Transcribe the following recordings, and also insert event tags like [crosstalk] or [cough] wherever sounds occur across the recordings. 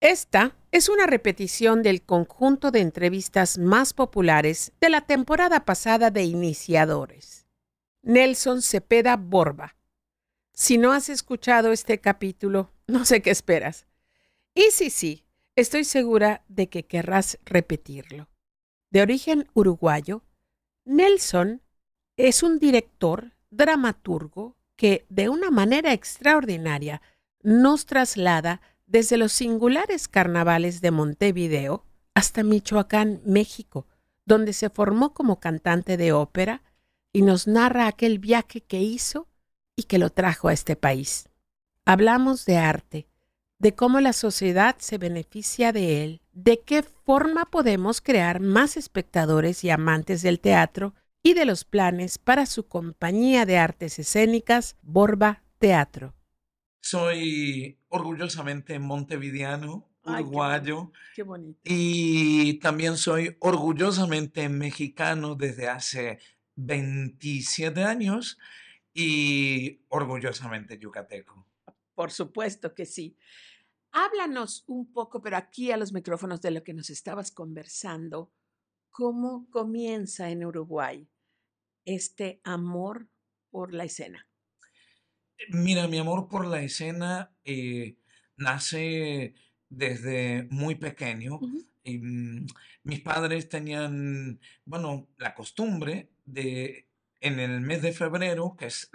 Esta es una repetición del conjunto de entrevistas más populares de la temporada pasada de Iniciadores. Nelson Cepeda Borba. Si no has escuchado este capítulo, no sé qué esperas. Y sí, sí, estoy segura de que querrás repetirlo. De origen uruguayo, Nelson es un director, dramaturgo, que de una manera extraordinaria nos traslada desde los singulares carnavales de Montevideo hasta Michoacán, México, donde se formó como cantante de ópera y nos narra aquel viaje que hizo y que lo trajo a este país. Hablamos de arte, de cómo la sociedad se beneficia de él, de qué forma podemos crear más espectadores y amantes del teatro y de los planes para su compañía de artes escénicas, Borba Teatro. Soy orgullosamente montevideano, uruguayo. qué, bonito. Y también soy orgullosamente mexicano desde hace 27 años y orgullosamente yucateco. Por supuesto que sí. Háblanos un poco, pero aquí a los micrófonos de lo que nos estabas conversando. ¿Cómo comienza en Uruguay este amor por la escena? Mira, mi amor por la escena eh, nace desde muy pequeño. Y, mm, mis padres tenían, bueno, la costumbre de, en el mes de febrero, que es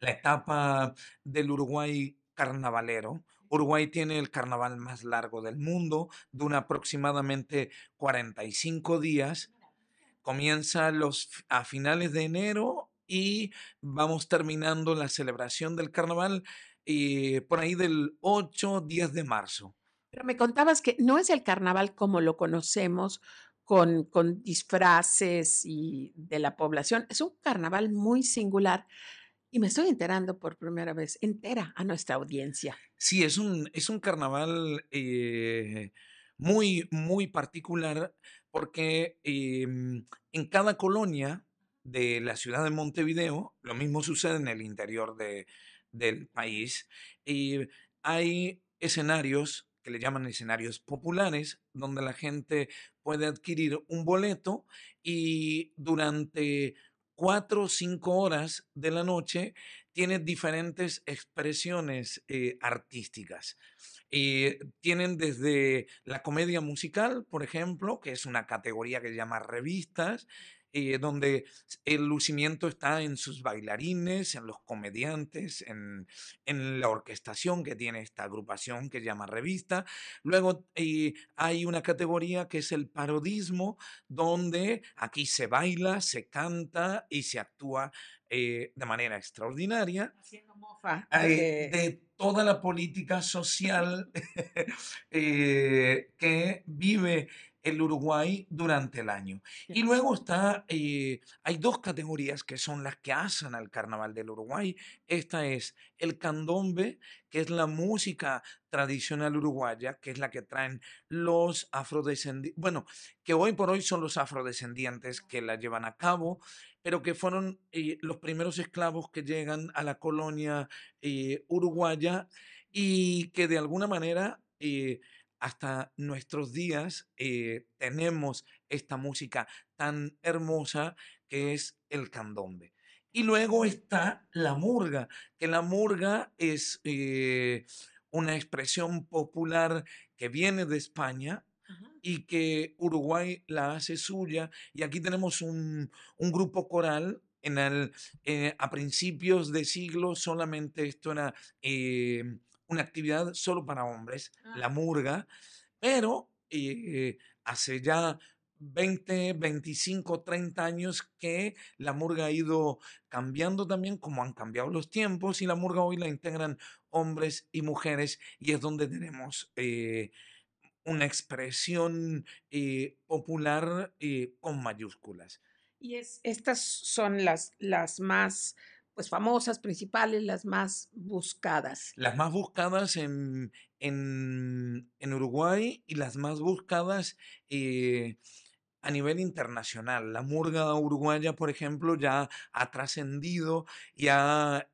la etapa del Uruguay carnavalero, Uruguay tiene el carnaval más largo del mundo, dura aproximadamente 45 días. Comienza los, a finales de enero y vamos terminando la celebración del carnaval eh, por ahí del 8, 10 de marzo. Pero me contabas que no es el carnaval como lo conocemos, con, con disfraces y de la población, es un carnaval muy singular. Y me estoy enterando por primera vez, entera a nuestra audiencia. Sí, es un, es un carnaval eh, muy, muy particular porque em, en cada colonia de la ciudad de Montevideo, lo mismo sucede en el interior de, del país, y hay escenarios que le llaman escenarios populares, donde la gente puede adquirir un boleto y durante cuatro o cinco horas de la noche tiene diferentes expresiones eh, artísticas. Eh, tienen desde la comedia musical, por ejemplo, que es una categoría que se llama revistas, eh, donde el lucimiento está en sus bailarines, en los comediantes, en, la orquestación que tiene esta agrupación que se llama revista. Luego eh, hay una categoría que es el parodismo, donde aquí se baila, se canta y se actúa eh, de manera extraordinaria. Haciendo mofa. de toda la política social [laughs] que vive el Uruguay durante el año. Y luego está, eh, hay dos categorías que son las que hacen al Carnaval del Uruguay. Esta es el candombe, que es la música tradicional uruguaya, que es la que traen los afrodescendientes, bueno, que hoy por hoy son los afrodescendientes que la llevan a cabo, pero que fueron eh, los primeros esclavos que llegan a la colonia eh, uruguaya y que de alguna manera hasta nuestros días eh, tenemos esta música tan hermosa que es el candombe. Y luego está la murga, que la murga es eh, una expresión popular que viene de España y que Uruguay la hace suya. Y aquí tenemos un, grupo coral en el, eh, a principios de siglo solamente esto era una actividad solo para hombres, la ah. murga, pero eh, hace ya 20, 25, 30 años que la murga ha ido cambiando también, como han cambiado los tiempos, y la murga hoy la integran hombres y mujeres, y es donde tenemos eh, una expresión eh, popular con mayúsculas. Y es, estas son las, las más pues famosas, principales, las más buscadas. Las más buscadas en, en, Uruguay y las más buscadas eh, a nivel internacional. La murga uruguaya, por ejemplo, ya ha trascendido, ya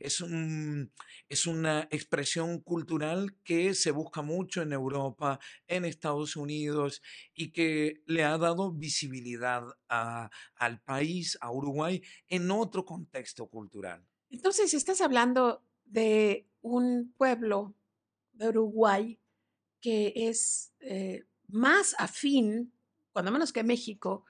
es, un, es una expresión cultural que se busca mucho en Europa, en Estados Unidos y que le ha dado visibilidad al país, a Uruguay, en otro contexto cultural. Entonces, estás hablando de un pueblo de Uruguay que es eh, más afín cuando menos que México,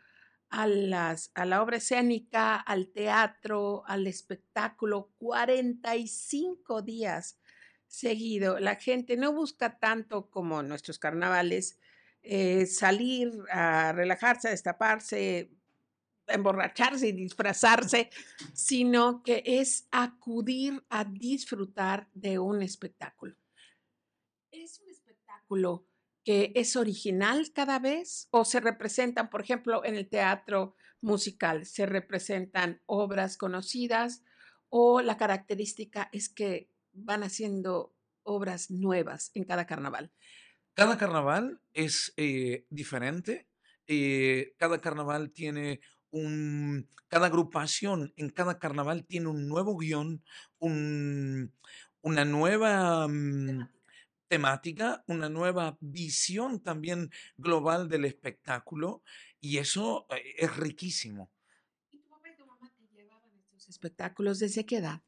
a, las, a la obra escénica, al teatro, al espectáculo, 45 días seguido. La gente no busca tanto como nuestros carnavales eh, salir a relajarse, a destaparse, a emborracharse y disfrazarse, sino que es acudir a disfrutar de un espectáculo. Es un espectáculo que es original cada vez o se representan, por ejemplo, en el teatro musical, se representan obras conocidas o la característica es que van haciendo obras nuevas en cada carnaval? Cada carnaval es eh, diferente. Eh, cada carnaval tiene un, cada agrupación en cada carnaval tiene un nuevo guion, un, una nueva mm, temática, una nueva visión también global del espectáculo y eso eh, es riquísimo. ¿Y tu papá y tu mamá te llevaban estos espectáculos desde qué edad?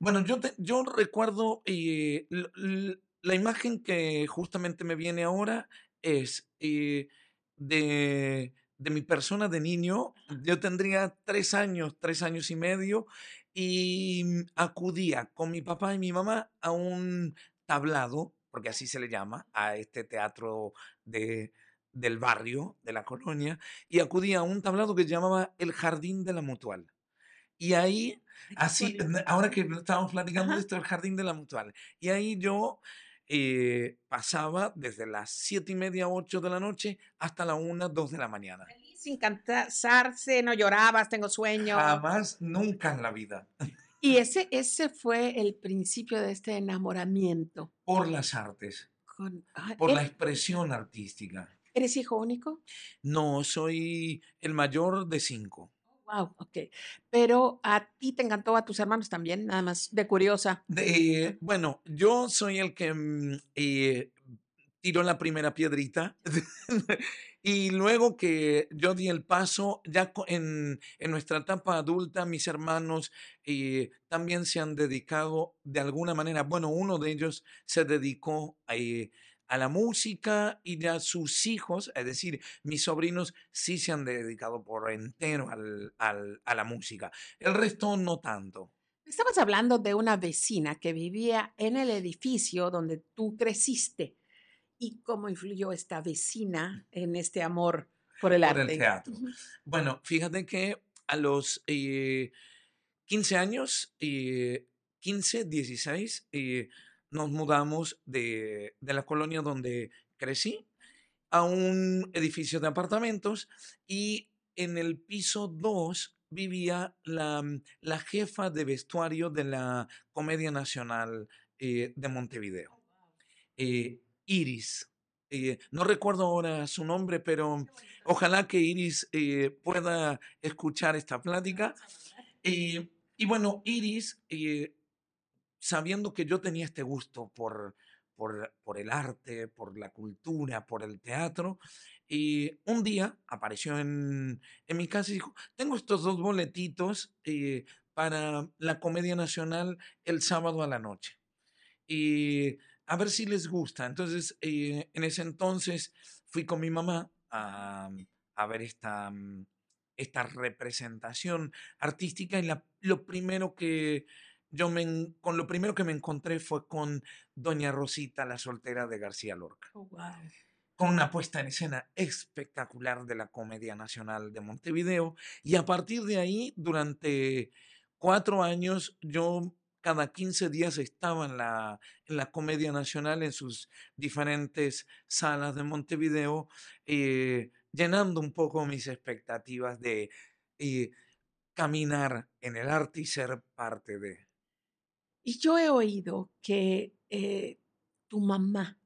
Bueno, yo, yo recuerdo eh, la imagen que justamente me viene ahora es eh, de, de mi persona de niño. Yo tendría tres años, tres años y medio y acudía con mi papá y mi mamá a un tablado porque así se le llama a este teatro de, del barrio, de la colonia, y acudía a un tablado que se llamaba El Jardín de la Mutual. Y ahí, así, [laughs] ahora que estábamos platicando de esto, el Jardín de la Mutual, y ahí yo eh, pasaba desde las siete y media, ocho de la noche hasta la una, dos de la mañana. Sin cansarse, no llorabas, tengo sueño. Jamás, nunca en la vida. [laughs] Y ese, ese fue el principio de este enamoramiento. Por las artes. por la expresión artística. ¿Eres hijo único? No, soy el mayor de cinco. Wow, ok. Pero a ti te encantó, a tus hermanos también, nada más de curiosa. De, bueno, yo soy el que mm, eh, tiró la primera piedrita. [laughs] y luego que yo di el paso, ya en, en nuestra etapa adulta, mis hermanos eh, también se han dedicado de alguna manera, bueno, uno de ellos se dedicó eh, a la música y ya sus hijos, es decir, mis sobrinos sí se han dedicado por entero al, al, a la música. El resto no tanto. Estabas hablando de una vecina que vivía en el edificio donde tú creciste y cómo influyó esta vecina en este amor por el arte. el teatro. Bueno, fíjate que a los 15 eh, años, 15, 16, eh, nos mudamos de, de la colonia donde crecí a un edificio de apartamentos y en el piso 2 vivía la, la, jefa de vestuario de la Comedia Nacional eh, de Montevideo. Eh, Iris. Eh, no recuerdo ahora su nombre, pero ojalá que Iris eh, pueda escuchar esta plática. y bueno, Iris, eh, sabiendo que yo tenía este gusto por, por, por, el arte, por la cultura, por el teatro, y un día apareció en, en mi casa y dijo, tengo estos dos boletitos para la Comedia Nacional el sábado a la noche. Y a ver si les gusta. Entonces, eh, en ese entonces fui con mi mamá a, a ver esta, mm, esta representación artística y la, lo primero que yo me, con lo primero que me encontré fue con Doña Rosita, la soltera de García Lorca. Oh, wow. Con una puesta en escena espectacular de la Comedia Nacional de Montevideo. Y a partir de ahí, durante cuatro años, yo cada 15 días estaba en la, Comedia Nacional, en sus diferentes salas de Montevideo, eh, llenando un poco mis expectativas de eh, caminar en el arte y ser parte de. Y yo he oído que eh, tu mamá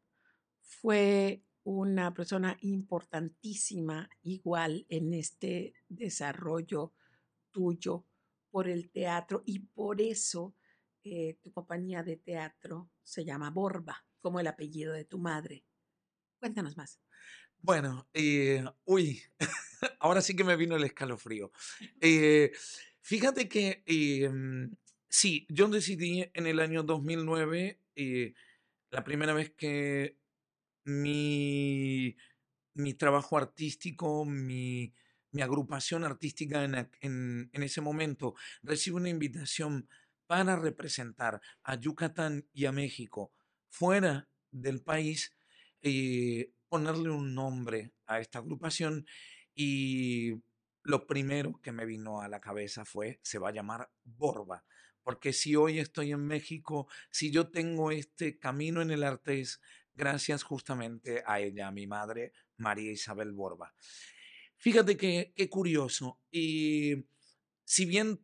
fue una persona importantísima igual en este desarrollo tuyo por el teatro y por eso eh, tu compañía de teatro se llama Borba, como el apellido de tu madre. Cuéntanos más. Bueno, eh, uy, [laughs] ahora sí que me vino el escalofrío. Eh, fíjate que sí, yo decidí en el año 2009, la primera vez que mi, mi trabajo artístico, mi, mi agrupación artística en, en, ese momento recibe una invitación para representar a Yucatán y a México fuera del país, eh, ponerle un nombre a esta agrupación y lo primero que me vino a la cabeza fue, se va a llamar Borba, porque si hoy estoy en México, si yo tengo este camino en el arte gracias justamente a ella, a mi madre, María Isabel Borba. Fíjate que qué curioso. Y si bien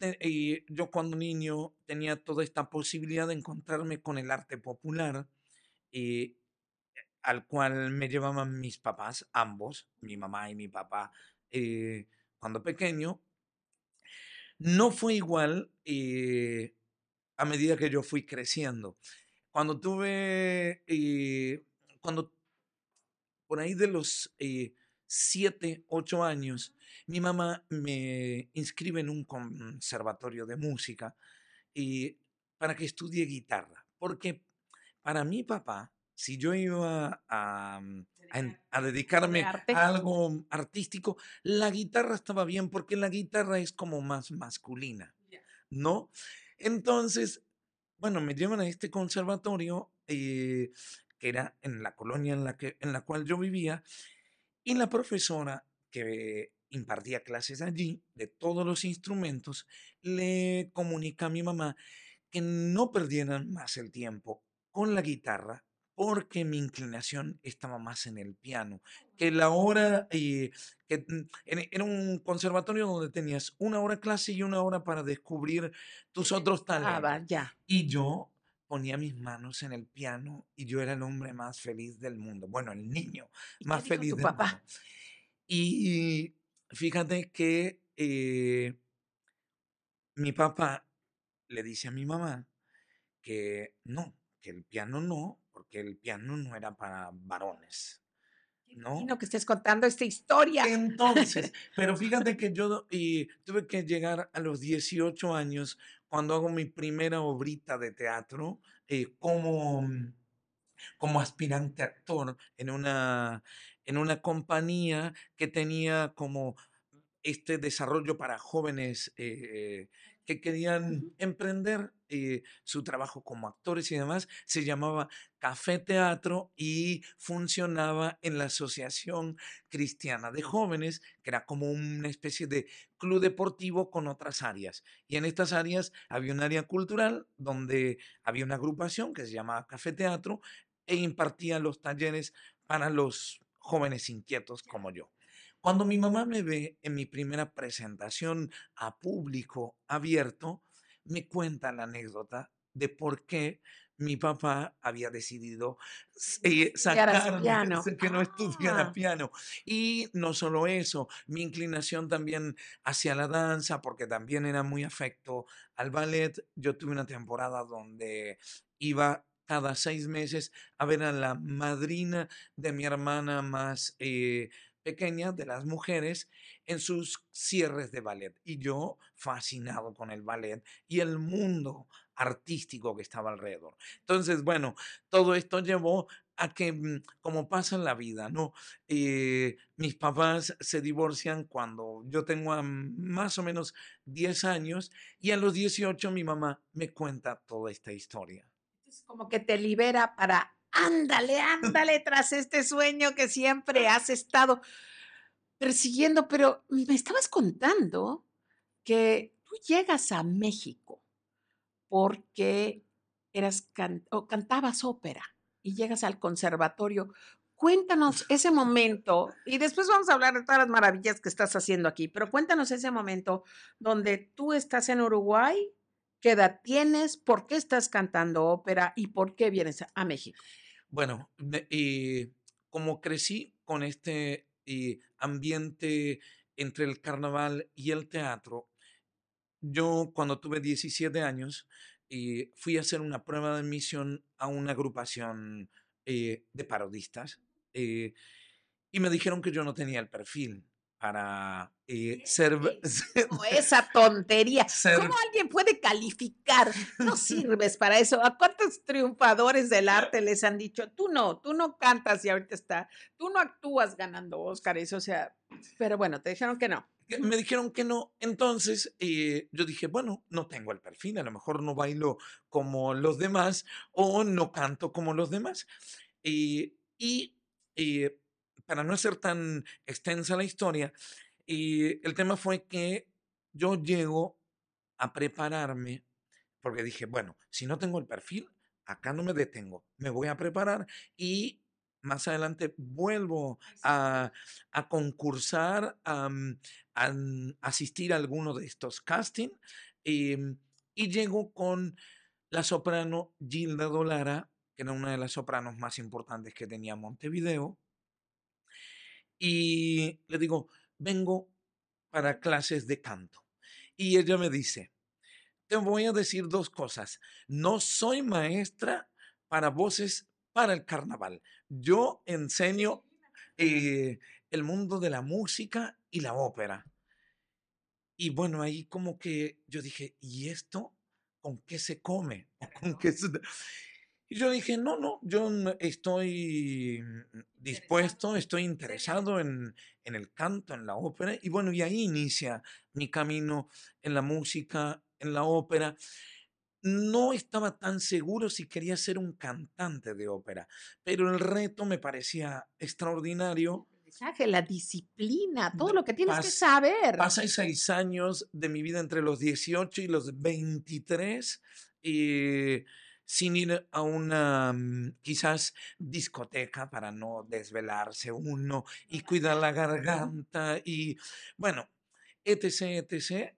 yo cuando niño tenía toda esta posibilidad de encontrarme con el arte popular, eh, al cual me llevaban mis papás, ambos, mi mamá y mi papá, eh, cuando pequeño, no fue igual eh, a medida que yo fui creciendo. Cuando tuve, cuando por ahí de los siete, ocho años, mi mamá me inscribe en un conservatorio de música y para que estudie guitarra, porque para mi papá, si yo iba a, mm, a, dedicarme a algo artístico, la guitarra estaba bien porque la guitarra es como más masculina, ¿no? Entonces, bueno, me llevan a este conservatorio eh, que era en la colonia en la, que, en la cual yo vivía y la profesora que impartía clases allí de todos los instrumentos le comunica a mi mamá que no perdieran más el tiempo con la guitarra porque mi inclinación estaba más en el piano, que la hora, eh, que mm, era un conservatorio donde tenías una hora clase y una hora para descubrir tus otros talentos. ya. Y yo ponía mis manos en el piano y yo era el hombre más feliz del mundo. Bueno, el niño más feliz del papá? mundo. Y fíjate que eh, mi papá le dice a mi mamá que no, que el piano no, porque el piano no era para varones. ¿no? que estés contando esta historia. Entonces, [laughs] pero fíjate que yo y tuve que llegar a los 18 años cuando hago mi primera obrita de teatro eh, como, mm, como aspirante actor en una, en una compañía que tenía como este desarrollo para jóvenes eh, que querían emprender eh, su trabajo como actores y demás, se llamaba Café Teatro y funcionaba en la Asociación Cristiana de Jóvenes, que era como una especie de club deportivo con otras áreas. Y en estas áreas había un área cultural donde había una agrupación que se llamaba Café Teatro e impartía los talleres para los jóvenes inquietos como yo. Cuando mi mamá me ve en mi primera presentación a público abierto, me cuenta la anécdota de por qué mi papá había decidido eh, sacar [laughs] que no estudiara ah. piano. Y no solo eso, mi inclinación también hacia la danza, porque también era muy afecto al ballet. Yo tuve una temporada donde iba cada seis meses a ver a la madrina de mi hermana más eh, pequeña de las mujeres en sus cierres de ballet. Y yo fascinado con el ballet y el mundo artístico que estaba alrededor. Entonces, bueno, todo esto llevó a que, mm, como pasa en la vida, ¿no? Eh, mis papás se divorcian cuando yo tengo más o menos 10 años y a los 18 mi mamá me cuenta toda esta historia. Es como que te libera para ándale, ándale tras este sueño que siempre has estado persiguiendo, pero me estabas contando que tú llegas a México porque eras o cantabas ópera y llegas al conservatorio. Cuéntanos ese momento y después vamos a hablar de todas las maravillas que estás haciendo aquí, pero cuéntanos ese momento donde tú estás en Uruguay, qué edad tienes, por qué estás cantando ópera y por qué vienes a México. Bueno, y como crecí con este eh, ambiente entre el carnaval y el teatro, yo cuando tuve 17 años eh, fui a hacer una prueba de admisión a una agrupación eh, de parodistas y me dijeron que yo no tenía el perfil para eh, ser, [laughs] esa tontería. ¿Cómo alguien puede calificar? No [laughs] sirves para eso. ¿A cuántos triunfadores del arte les han dicho, tú no, tú no cantas y ahorita está, tú no actúas ganando Óscares? O sea, pero bueno, te dijeron que no. Me dijeron que no. Entonces eh, yo dije, bueno, no tengo el perfil, a lo mejor no bailo como los demás o no canto como los demás. y eh, para no ser tan extensa la historia, y el tema fue que yo llego a prepararme, porque dije, bueno, si no tengo el perfil, acá no me detengo, me voy a preparar y más adelante vuelvo a, concursar, a, asistir a alguno de estos castings em, y llego con la soprano Gilda Dolara, que era una de las sopranos más importantes que tenía Montevideo, y le digo, vengo para clases de canto. Y ella me dice, te voy a decir dos cosas. No soy maestra para voces para el carnaval. Yo enseño eh, el mundo de la música y la ópera. Y bueno, ahí como que yo dije, ¿y esto con qué se come? [laughs] ¿Con qué se... Y yo dije, no, no, yo estoy dispuesto, estoy interesado en, en, el canto, en la ópera. Y bueno, y ahí inicia mi camino en la música, en la ópera. No estaba tan seguro si quería ser un cantante de ópera, pero el reto me parecía extraordinario. La disciplina, todo lo que tienes que saber. Pasé seis años de mi vida entre los 18 y los 23. Y sin ir a una mm, quizás discoteca para no desvelarse uno y cuidar la garganta y bueno, etc., etc.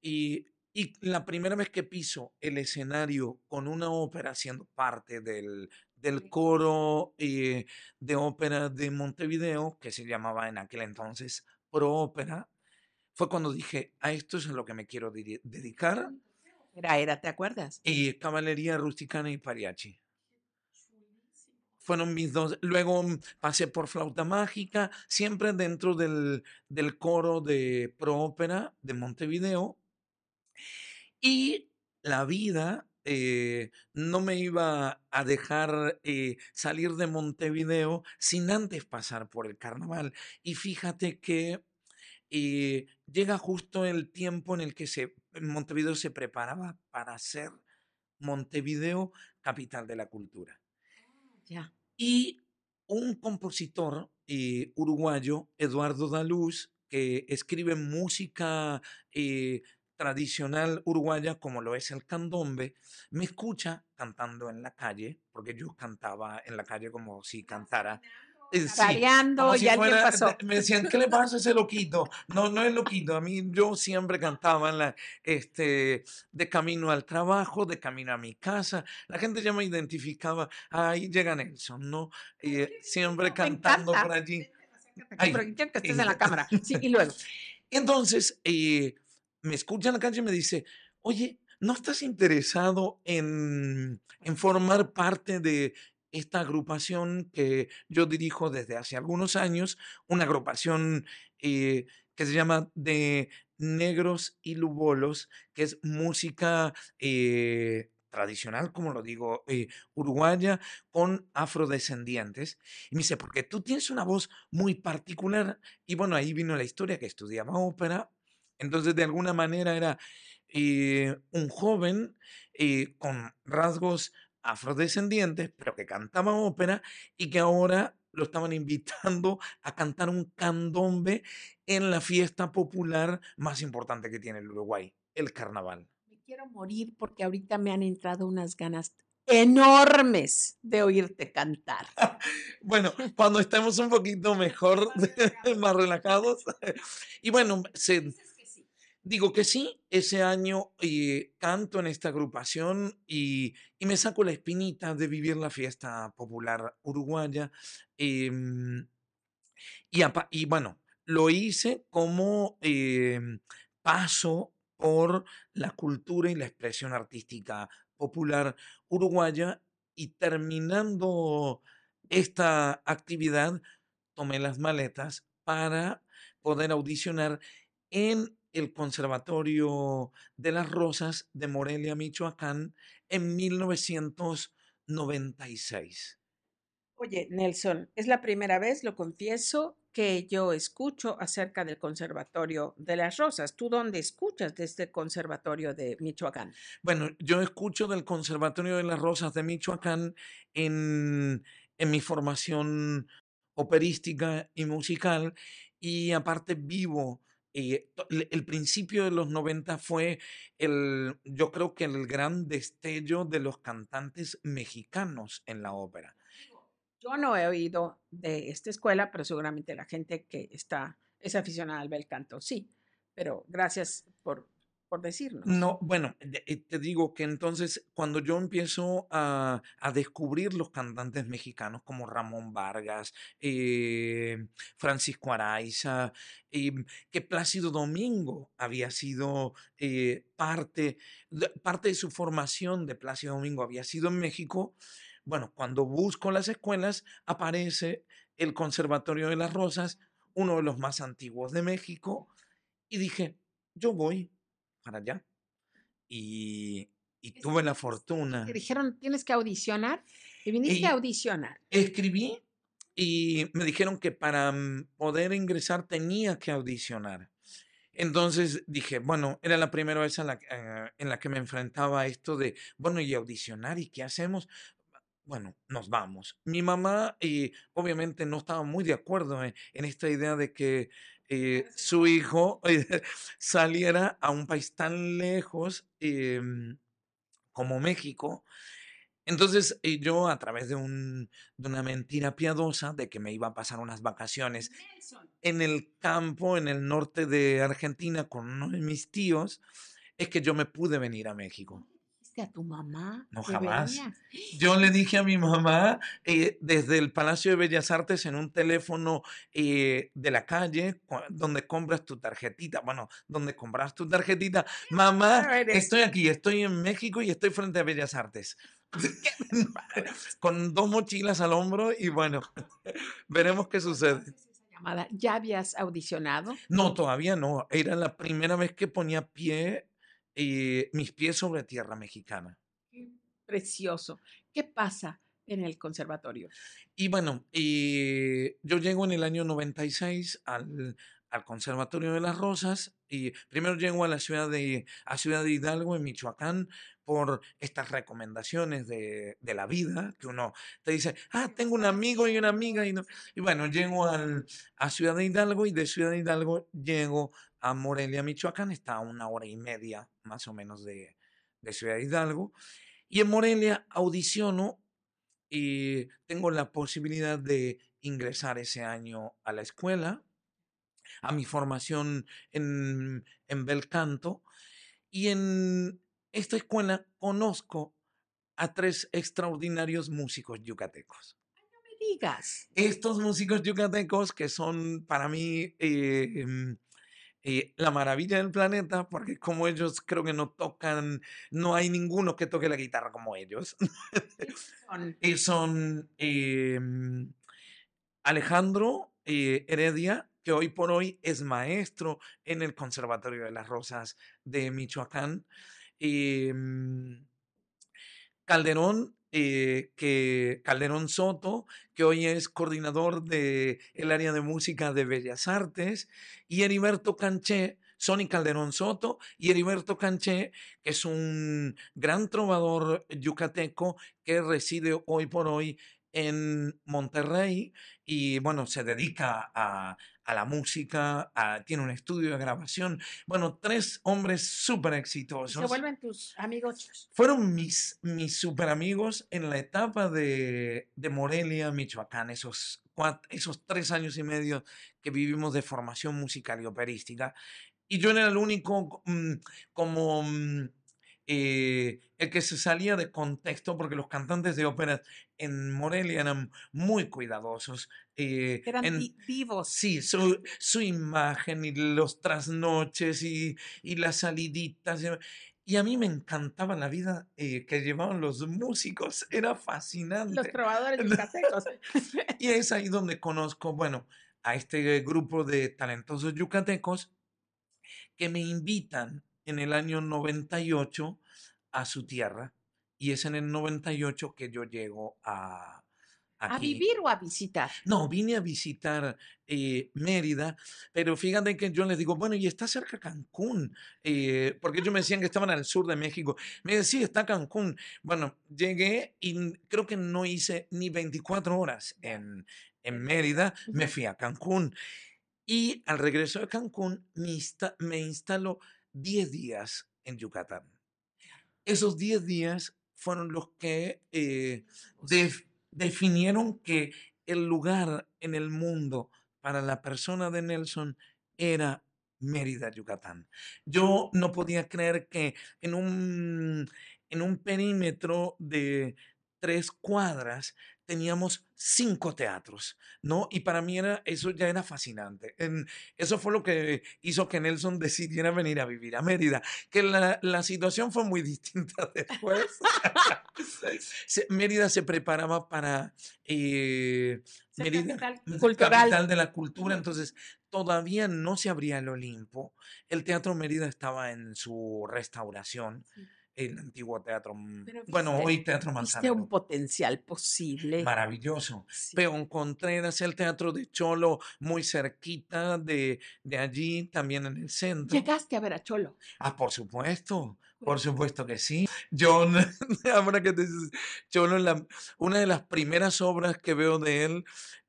Y, y la primera vez que piso el escenario con una ópera siendo parte del, del coro eh, de ópera de Montevideo, que se llamaba en aquel entonces Pro Ópera, fue cuando dije, a esto es a lo que me quiero dedicar era, era, ¿te acuerdas? Y caballería rusticana y pariachi. Fueron mis dos. Luego mm, pasé por flauta mágica, siempre dentro del, del coro de Pro Ópera de Montevideo. Y la vida eh, no me iba a dejar eh, salir de Montevideo sin antes pasar por el carnaval. Y fíjate que eh, llega justo el tiempo en el que se Montevideo se preparaba para ser Montevideo capital de la cultura. Ya. Y un compositor eh, uruguayo, Eduardo Daluz, que escribe música eh, tradicional uruguaya como lo es el candombe, me escucha cantando en la calle, porque yo cantaba en la calle como si cantara eh, y alguien pasó. Me decían, ¿qué le pasa a ese loquito? No, no es loquito. A mí yo siempre cantaba en la, este, de camino al trabajo, de camino a mi casa. La gente ya me identificaba. Ahí llega Nelson, ¿no? Eh, siempre cantando por allí. Ay, que estés en la [laughs] cámara. Sí, y luego. Entonces, eh, me escucha en la calle y me dice, oye, ¿no estás interesado en, en formar parte de esta agrupación que yo dirijo desde hace algunos años, una agrupación eh, que se llama de Negros y Lubolos, que es música eh, tradicional, como lo digo, eh, uruguaya, con afrodescendientes. Y me dice, porque tú tienes una voz muy particular. Y bueno, ahí vino la historia que estudiaba ópera. Entonces, de alguna manera era un joven con rasgos afrodescendientes, pero que cantaban ópera y que ahora lo estaban [laughs] invitando a cantar un candombe en la fiesta popular más importante que tiene el Uruguay, el carnaval. Me quiero morir porque ahorita me han entrado unas ganas enormes de oírte cantar. [laughs] bueno, cuando estemos un poquito mejor, [laughs] más relajados. Y bueno, se, Digo que sí, ese año eh, canto en esta agrupación y, me saco la espinita de vivir la fiesta popular uruguaya. em, y bueno, lo hice como em, paso por la cultura y la expresión artística popular uruguaya y terminando esta actividad, tomé las maletas para poder audicionar en el Conservatorio de las Rosas de Morelia, Michoacán, en 1996. Oye, Nelson, es la primera vez, lo confieso, que yo escucho acerca del Conservatorio de las Rosas. ¿Tú dónde escuchas de este Conservatorio de Michoacán? Bueno, yo escucho del Conservatorio de las Rosas de Michoacán en, en mi formación operística y musical y aparte vivo. El principio de los 90 fue el, yo creo que el gran destello de los cantantes mexicanos en la ópera. Yo no he oído de esta escuela, pero seguramente la gente que está, es aficionada al bel canto, sí. Pero gracias por, por decirnos. No, bueno, eh, te digo que entonces cuando yo empiezo a, a descubrir los cantantes mexicanos como Ramón Vargas, eh, Francisco Araiza, eh, que Plácido Domingo había sido eh, parte, parte de su formación de Plácido Domingo había sido en México. Bueno, cuando busco las escuelas aparece el Conservatorio de las Rosas, uno de los más antiguos de México, y dije, yo voy para allá. Y, y tuve la Te fortuna. dijeron, tienes que audicionar y viniste Y a audicionar. escribí y me dijeron que para mm, poder ingresar tenía que audicionar. Entonces dije, bueno, era la primera vez en la, que- eh, en la que me enfrentaba a esto de, bueno, y audicionar, ¿y qué hacemos? Bueno, nos vamos. Mi mamá, eh, obviamente, no estaba muy de acuerdo en, en esta idea de que eh, su hijo eh, [laughs] saliera a un país tan lejos em, como México. Entonces, eh, yo a través de, un, de una mentira piadosa de que me iba a pasar unas vacaciones Nelson, en el campo, en el norte de Argentina, con uno de mis tíos, es que yo me pude venir a México. ¿Dijiste a tu mamá? No, jamás. venías? Yo le dije a mi mamá eh, desde el Palacio de Bellas Artes en un teléfono eh, de la calle donde compras tu tarjetita, bueno, donde compras tu tarjetita, mamá, estoy aquí, estoy en México y estoy frente a Bellas Artes. [laughs] [laughs] Con dos mochilas al hombro y bueno, [laughs] veremos qué sucede. ¿Ya habías audicionado? No, todavía no. Era la primera vez que ponía pie, eh, mis pies sobre tierra mexicana. Qué precioso. ¿Qué pasa en el conservatorio? Y bueno, eh, yo llego en el año 96 al, al Conservatorio de las Rosas y primero llego a la ciudad de, a Ciudad de Hidalgo, en Michoacán, por estas recomendaciones de, de la vida, que uno te dice, ah, tengo un amigo y una amiga, y, no- y bueno, llego al, a Ciudad de Hidalgo y de Ciudad de Hidalgo llego a Morelia, Michoacán, está a una hora y media más o menos de, de Ciudad de Hidalgo, y en Morelia audiciono y tengo la posibilidad de ingresar ese año a la escuela, a mi formación en, en bel canto, y en esta escuela conozco a tres extraordinarios músicos yucatecos. No me digas. Estos músicos yucatecos que son para mí eh, em, eh, la maravilla del planeta, porque como ellos creo que no tocan, no hay ninguno que toque la guitarra como ellos. Son [laughs] Y son em, Alejandro eh, Heredia, que hoy por hoy es maestro en el Conservatorio de las Rosas de Michoacán. Em, Calderón, eh, que Calderón Soto, que hoy es coordinador del el área de música de Bellas Artes, y Heriberto Canché, Sonny Calderón Soto, y Heriberto Canché, que es un gran trovador yucateco que reside hoy por hoy en Monterrey y bueno, se dedica a, a la música, a- tiene un estudio de grabación. Bueno, tres hombres súper se exitosos vuelven tus amigos. fueron mis, mis super amigos en la etapa de, de Morelia, Michoacán, esos, esos tres años y medio que vivimos de formación musical y operística. y yo era el único mm, como mm, eh, el que se salía de contexto porque los cantantes de óperas en Morelia eran muy cuidadosos. eh, eran vivos. Sí, su, su, imagen y los trasnoches y, y las saliditas. Y a mí me encantaba la vida eh, que llevaban los músicos, era fascinante. Los trovadores yucatecos. [laughs] y es ahí donde conozco, bueno, a este grupo de talentosos yucatecos que me invitan en el año 98 a su tierra. Y es en el 98 que yo llego a, ¿A vivir o a visitar? No, vine a visitar eh, Mérida, pero fíjate que yo les digo, bueno, y está cerca Cancún, eh, porque ellos me decían que estaban al sur de México. Me decían, sí, está Cancún. Bueno, llegué y creo que no hice ni 24 horas en, en Mérida, me fui a Cancún. Y al regreso de Cancún me, me instaló 10 días en Yucatán. Esos 10 días fueron los que eh, definieron que el lugar en el mundo para la persona de Nelson era Mérida, Yucatán. Yo no podía creer que en un, en un perímetro de tres cuadras teníamos cinco teatros, ¿no? Y para mí era, eso ya era fascinante. En, eso fue lo que hizo que Nelson [laughs] decidiera venir a vivir a Mérida, que la, la situación fue muy [laughs] distinta después. [laughs] Mérida se preparaba para eh, Mérida, capital, capital de la cultura, entonces todavía no se abría el Olimpo. El Teatro Mérida estaba en su restauración el antiguo teatro, mm, bueno, hoy Teatro Manzanero. un potencial posible. Maravilloso. Pero Peón Contreras, el Teatro de Cholo, muy cerquita de, de allí, también en el centro. ¿Llegaste a ver a Cholo? Ah, por supuesto. Por supuesto que sí. Yo, [laughs] ahora que te Cholo, la, una de las primeras obras que veo de él,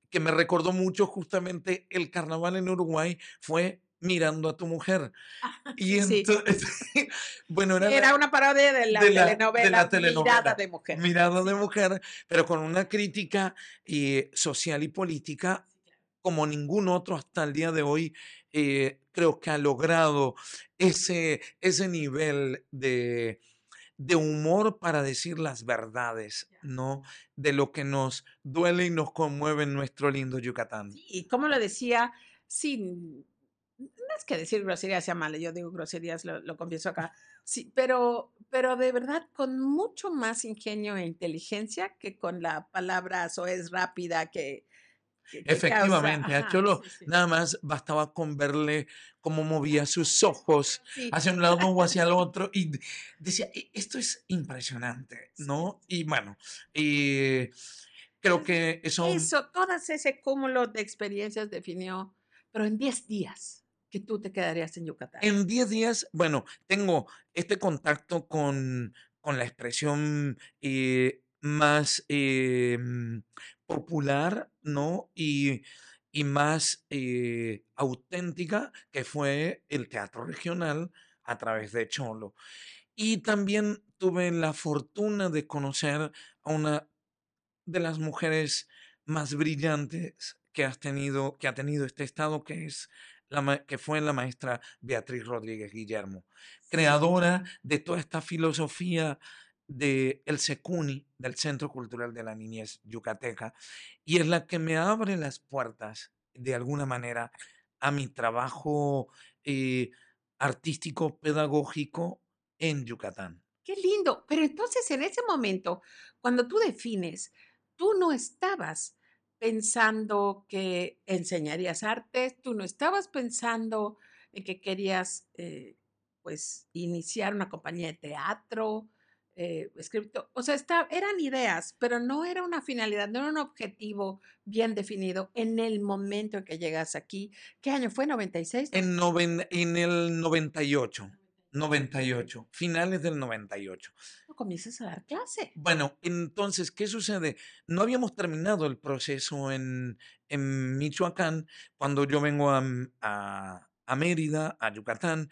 que me recordó mucho justamente el carnaval en Uruguay, fue mirando a tu mujer. [laughs] y entonces, [laughs] bueno, era, una parodia de la, telenovela, Mirada de Mujer. Mirada de Mujer, pero con una crítica eh, social y política como ningún otro hasta el día de hoy, eh, creo que ha logrado ese, ese nivel de, de humor para decir las verdades, ¿no? De lo que nos duele y nos conmueve en nuestro lindo Yucatán. Y como lo decía, sin no es que decir groserías sea malo, yo digo groserías, lo, lo, confieso acá, sí, pero, pero de verdad con mucho más ingenio e inteligencia que con la palabra es rápida que... Efectivamente, a Cholo nada más bastaba con verle cómo movía sus ojos hacia un lado o hacia el otro y decía, e, esto es impresionante, ¿no? Y bueno, y creo que eso... Eso, todo ese cúmulo de experiencias definió, pero en 10 días que tú te quedarías en Yucatán? En 10 días, bueno, tengo este contacto con, con la expresión eh, más eh, popular, ¿no? Y, y más eh, auténtica, que fue el teatro regional a través de Cholo. Y también tuve la fortuna de conocer a una de las mujeres más brillantes que, has tenido, que ha tenido este estado, que es que fue la maestra Beatriz Rodríguez Guillermo, creadora de toda esta filosofía del el Secuni, del Centro Cultural de la Niñez Yucateca, y es la que me abre las puertas, de alguna manera, a mi trabajo eh, artístico, pedagógico en Yucatán. Qué lindo, pero entonces en ese momento, cuando tú defines, tú no estabas pensando que enseñarías artes, tú no estabas pensando en que querías eh, pues iniciar una compañía de teatro, eh, escrito, o sea, está, eran ideas, pero no era una finalidad, no era un objetivo bien definido en el momento en que llegas aquí. ¿Qué año fue? ¿96? En, en el 98. 98, finales del 98. ¿No comienzas a dar clase? Bueno, entonces, ¿qué sucede? No habíamos terminado el proceso en, en Michoacán cuando yo vengo a, a, a Mérida, a Yucatán,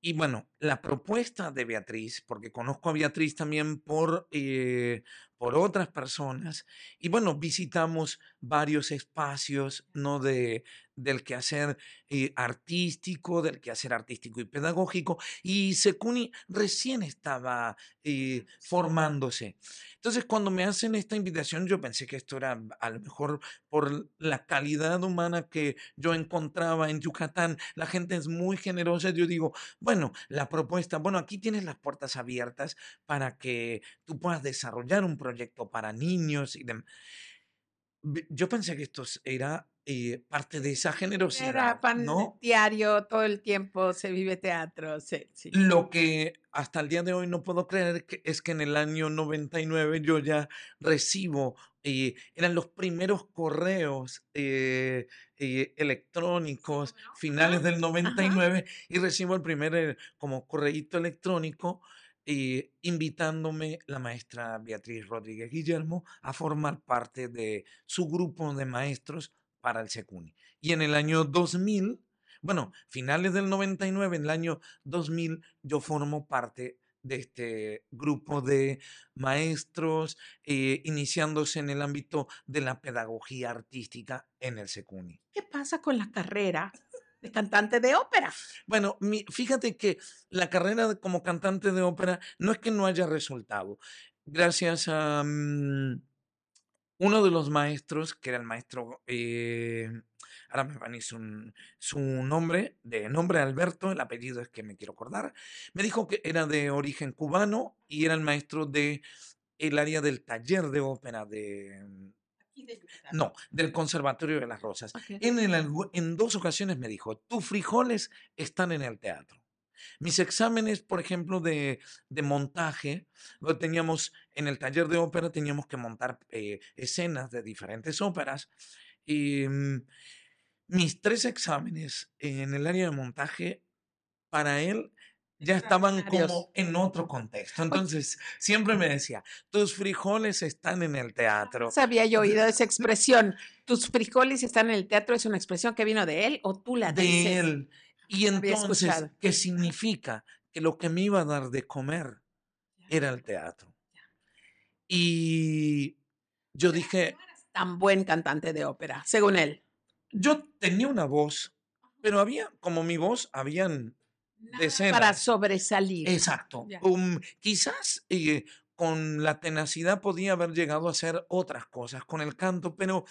y bueno, la propuesta de Beatriz, porque conozco a Beatriz también por, eh, por otras personas. Y bueno, visitamos varios espacios, ¿no? De, del quehacer eh, artístico, del quehacer artístico y pedagógico. Y Secuni recién estaba eh, formándose. Entonces, cuando me hacen esta invitación, yo pensé que esto era a lo mejor por la calidad humana que yo encontraba en Yucatán. La gente es muy generosa. Yo digo, bueno, la propuesta, bueno, aquí tienes las puertas abiertas para que tú puedas desarrollar un proyecto para niños y demás. Yo pensé que esto era eh, parte de esa generosidad, Era pan ¿no? diario, todo el tiempo se vive teatro, sí, sí. Lo que hasta el día de hoy no puedo creer que es que en el año 99 yo ya recibo, eh, eran los primeros correos eh, eh, electrónicos, finales Ajá, del ajá. 99, y recibo el primer como correíto electrónico eh, invitándome la maestra Beatriz Rodríguez Guillermo a formar parte de su grupo de maestros para el Secuni. Y en el año 2000, bueno, finales del 99, en el año 2000, yo formo parte de este grupo de maestros, eh, iniciándose en el ámbito de la pedagogía artística en el Secuni. ¿Qué pasa con la carrera de cantante de ópera? Bueno, mi- fíjate que la carrera como cantante de ópera no es que no haya resultado. Gracias a mm, uno de los maestros, que era el maestro, eh, ahora me van a ir su, su nombre, de nombre Alberto, el apellido es que me quiero acordar, me dijo que era de origen cubano y era el maestro de el área del taller de ópera de... Yucatán. No, del Conservatorio de las Rosas. En, el en dos ocasiones me dijo, tus frijoles están en el teatro. Mis exámenes, por ejemplo, de, de montaje, lo teníamos en el taller de ópera, teníamos que montar eh, escenas de diferentes óperas. Y mm, mis tres exámenes en el área de montaje, para él, ya estaban como en otro contexto. Entonces, siempre me decía, tus frijoles están en el teatro. Jamás había yo oído esa expresión. Tus frijoles están en el teatro, ¿es una expresión que vino de él o tú la de dices? él. Y entonces. ¿qué significa? Que lo que me iba a dar de comer era el teatro. Y yo dije, No eras tan buen cantante de ópera, según él. yo tenía una voz, pero había, como mi voz, habían Nada Para decenas. sobresalir. Exacto. Um, quizás eh, con la tenacidad podía haber llegado a hacer otras cosas con el canto, pero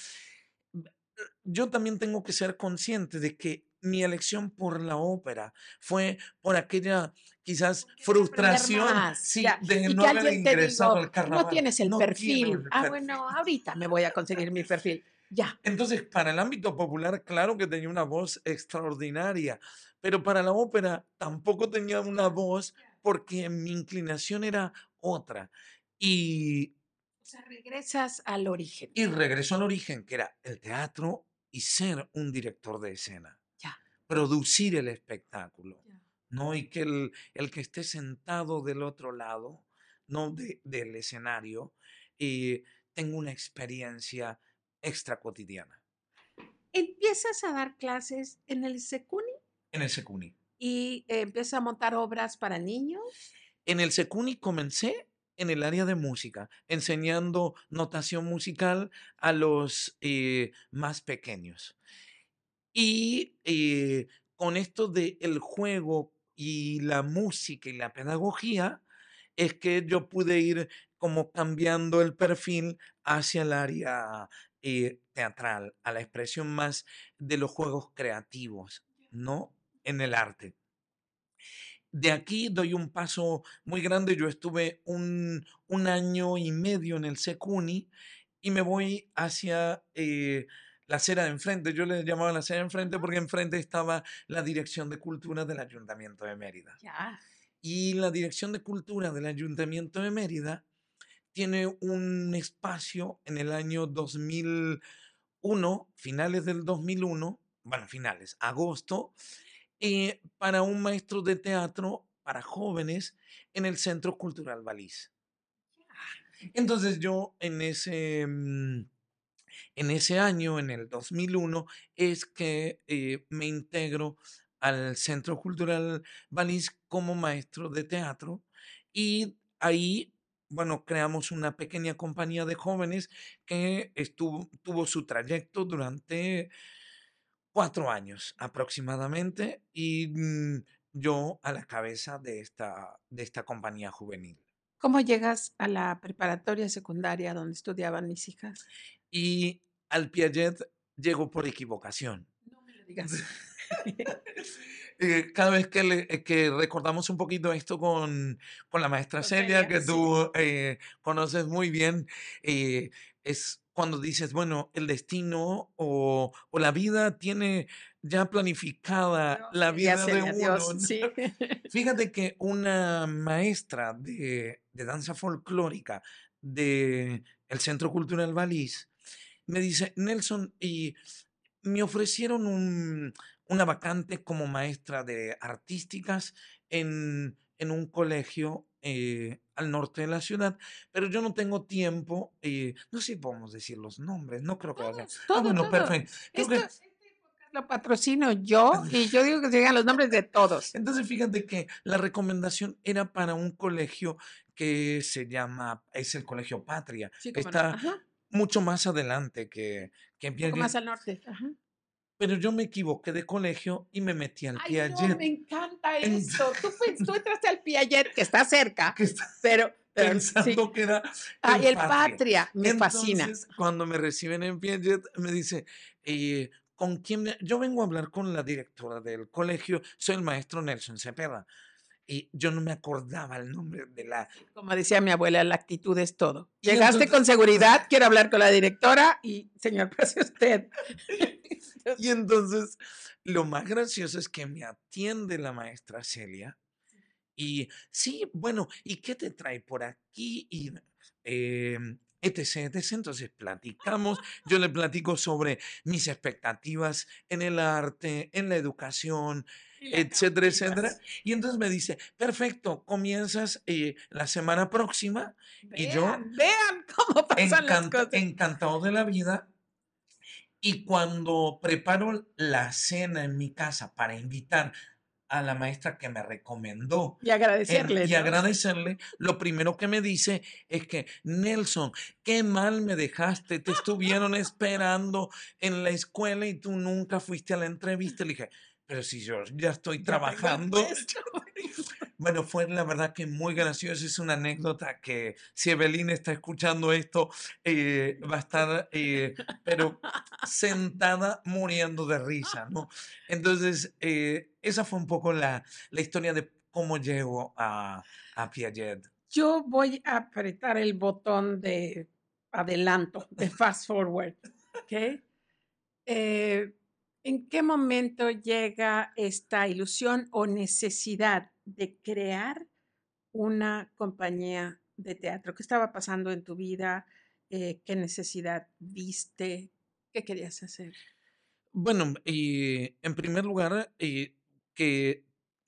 yo también tengo que ser consciente de que mi elección por la ópera fue por aquella quizás frustración sí, de no haber ingresado digo, al carnaval. no tienes el No perfil. el Ah, perfil. bueno, ahorita me voy a conseguir mi perfil. Ya. Entonces, para el ámbito popular, claro que tenía una voz extraordinaria, pero para la ópera tampoco tenía una voz porque mi inclinación era otra. Y, O sea, regresas al origen. y regresó al origen, que era el teatro y ser un director de escena. Producir el espectáculo. ¿no? Y que el, el que esté sentado del otro lado, ¿no? De- del escenario, eh, tenga una experiencia extra cotidiana Empiezas a dar clases en el Secuni en el Secuni. y eh, empiezas a montar obras para niños. En el Secuni comencé en el área de música, enseñando notación musical a los eh, más pequeños. Y eh, con esto de el juego y la música y la pedagogía, es que yo pude ir como cambiando el perfil hacia el área eh, teatral, a la expresión más de los juegos creativos, ¿no? En el arte. De aquí doy un paso muy grande. Yo estuve un, un año y medio en el Secuni y me voy hacia eh, la acera de enfrente. Yo le llamaba la acera de enfrente porque enfrente estaba la Dirección de Cultura del Ayuntamiento de Mérida. Ya. Y la Dirección de Cultura del Ayuntamiento de Mérida tiene un espacio en el año 2001, finales del 2001, bueno, finales, agosto, eh, para un maestro de teatro para jóvenes en el Centro Cultural Baliz. Entonces yo en ese, mm, en ese año, en el 2001, es que eh, me integro al Centro Cultural Baliz como maestro de teatro y ahí bueno, creamos una pequeña compañía de jóvenes que estuvo, tuvo su trayecto durante cuatro años aproximadamente y mm, yo a la cabeza de esta, de esta compañía juvenil. ¿Cómo llegas a la preparatoria secundaria donde estudiaban mis hijas? Y al Piaget llego por equivocación. No me lo digas. [laughs] Eh, cada vez que, le- eh, que recordamos un poquito esto con, con la maestra Con Celia, Celia, que tú eh, conoces muy bien, eh, es cuando dices, bueno, el destino o, o la vida tiene ya planificada la vida de uno. Dios. [laughs] Fíjate que una maestra de, de danza folclórica del Centro Cultural Valís me dice, Nelson, y me ofrecieron un- una vacante como maestra de artísticas en, en un colegio eh, al norte de la ciudad, pero yo no tengo tiempo, eh, no sé si podemos decir los nombres, no creo que vaya. Todos, Ah, todo, bueno, todo. perfecto. Esto, que- este lo patrocino yo y yo digo que se digan los nombres de todos. Entonces, fíjate que la recomendación era para un colegio que se llama, es el Colegio Patria. Sí, no. Mucho más adelante que, que un poco Piaget, más al norte. Ajá. pero yo me equivoqué de colegio y me metí al Ay, Piaget. no, me encanta [laughs] En- esto. Tú, tú [laughs] entraste al Piaget, que está cerca, que está pero, pero pensando sí. que era Ay, el Patria. Patria, me fascina. Cuando me reciben en Piaget, me dice, eh, ¿con quién? me-?" Yo vengo a hablar con la directora del colegio, soy el maestro Nelson Cepeda. Y yo no me acordaba el nombre de la... Como decía mi abuela, la actitud es todo. Llegaste entonces- con seguridad, quiero hablar con la directora y, señor, [laughs] pase usted. [laughs] Y entonces, lo más gracioso es que me atiende la maestra Celia y sí, bueno, ¿y qué te trae por aquí? Y eh, etc, etc. Entonces platicamos, yo le platico sobre mis expectativas en el arte, en la educación, etcétera, etcétera. Y entonces me dice, perfecto, comienzas eh, la semana próxima y yo- Vean, cómo pasan las encanta- cosas. encantado de la vida. Y cuando preparo la cena en mi casa para invitar a la maestra que me recomendó Y agradecerle. y ¿no? agradecerle, lo primero que me dice es que, Nelson, qué mal me dejaste, te estuvieron [laughs] esperando en la escuela y tú nunca fuiste a la entrevista. Le dije, pero si yo ya estoy trabajando. [laughs] Bueno, fue la verdad que muy gracioso. Es una anécdota que si Evelyn está escuchando esto, eh, va a estar, eh, pero sentada muriendo de risa, ¿no? Entonces, eh, esa fue un poco la, la historia de cómo llego a, a Piaget. Yo voy a apretar el botón de adelanto, de fast forward. ¿ok? Eh, ¿En qué momento llega esta ilusión o necesidad de crear una compañía de teatro? ¿Qué estaba pasando en tu vida? Eh, ¿Qué necesidad viste? ¿Qué querías hacer? Bueno, y en primer lugar, eh, que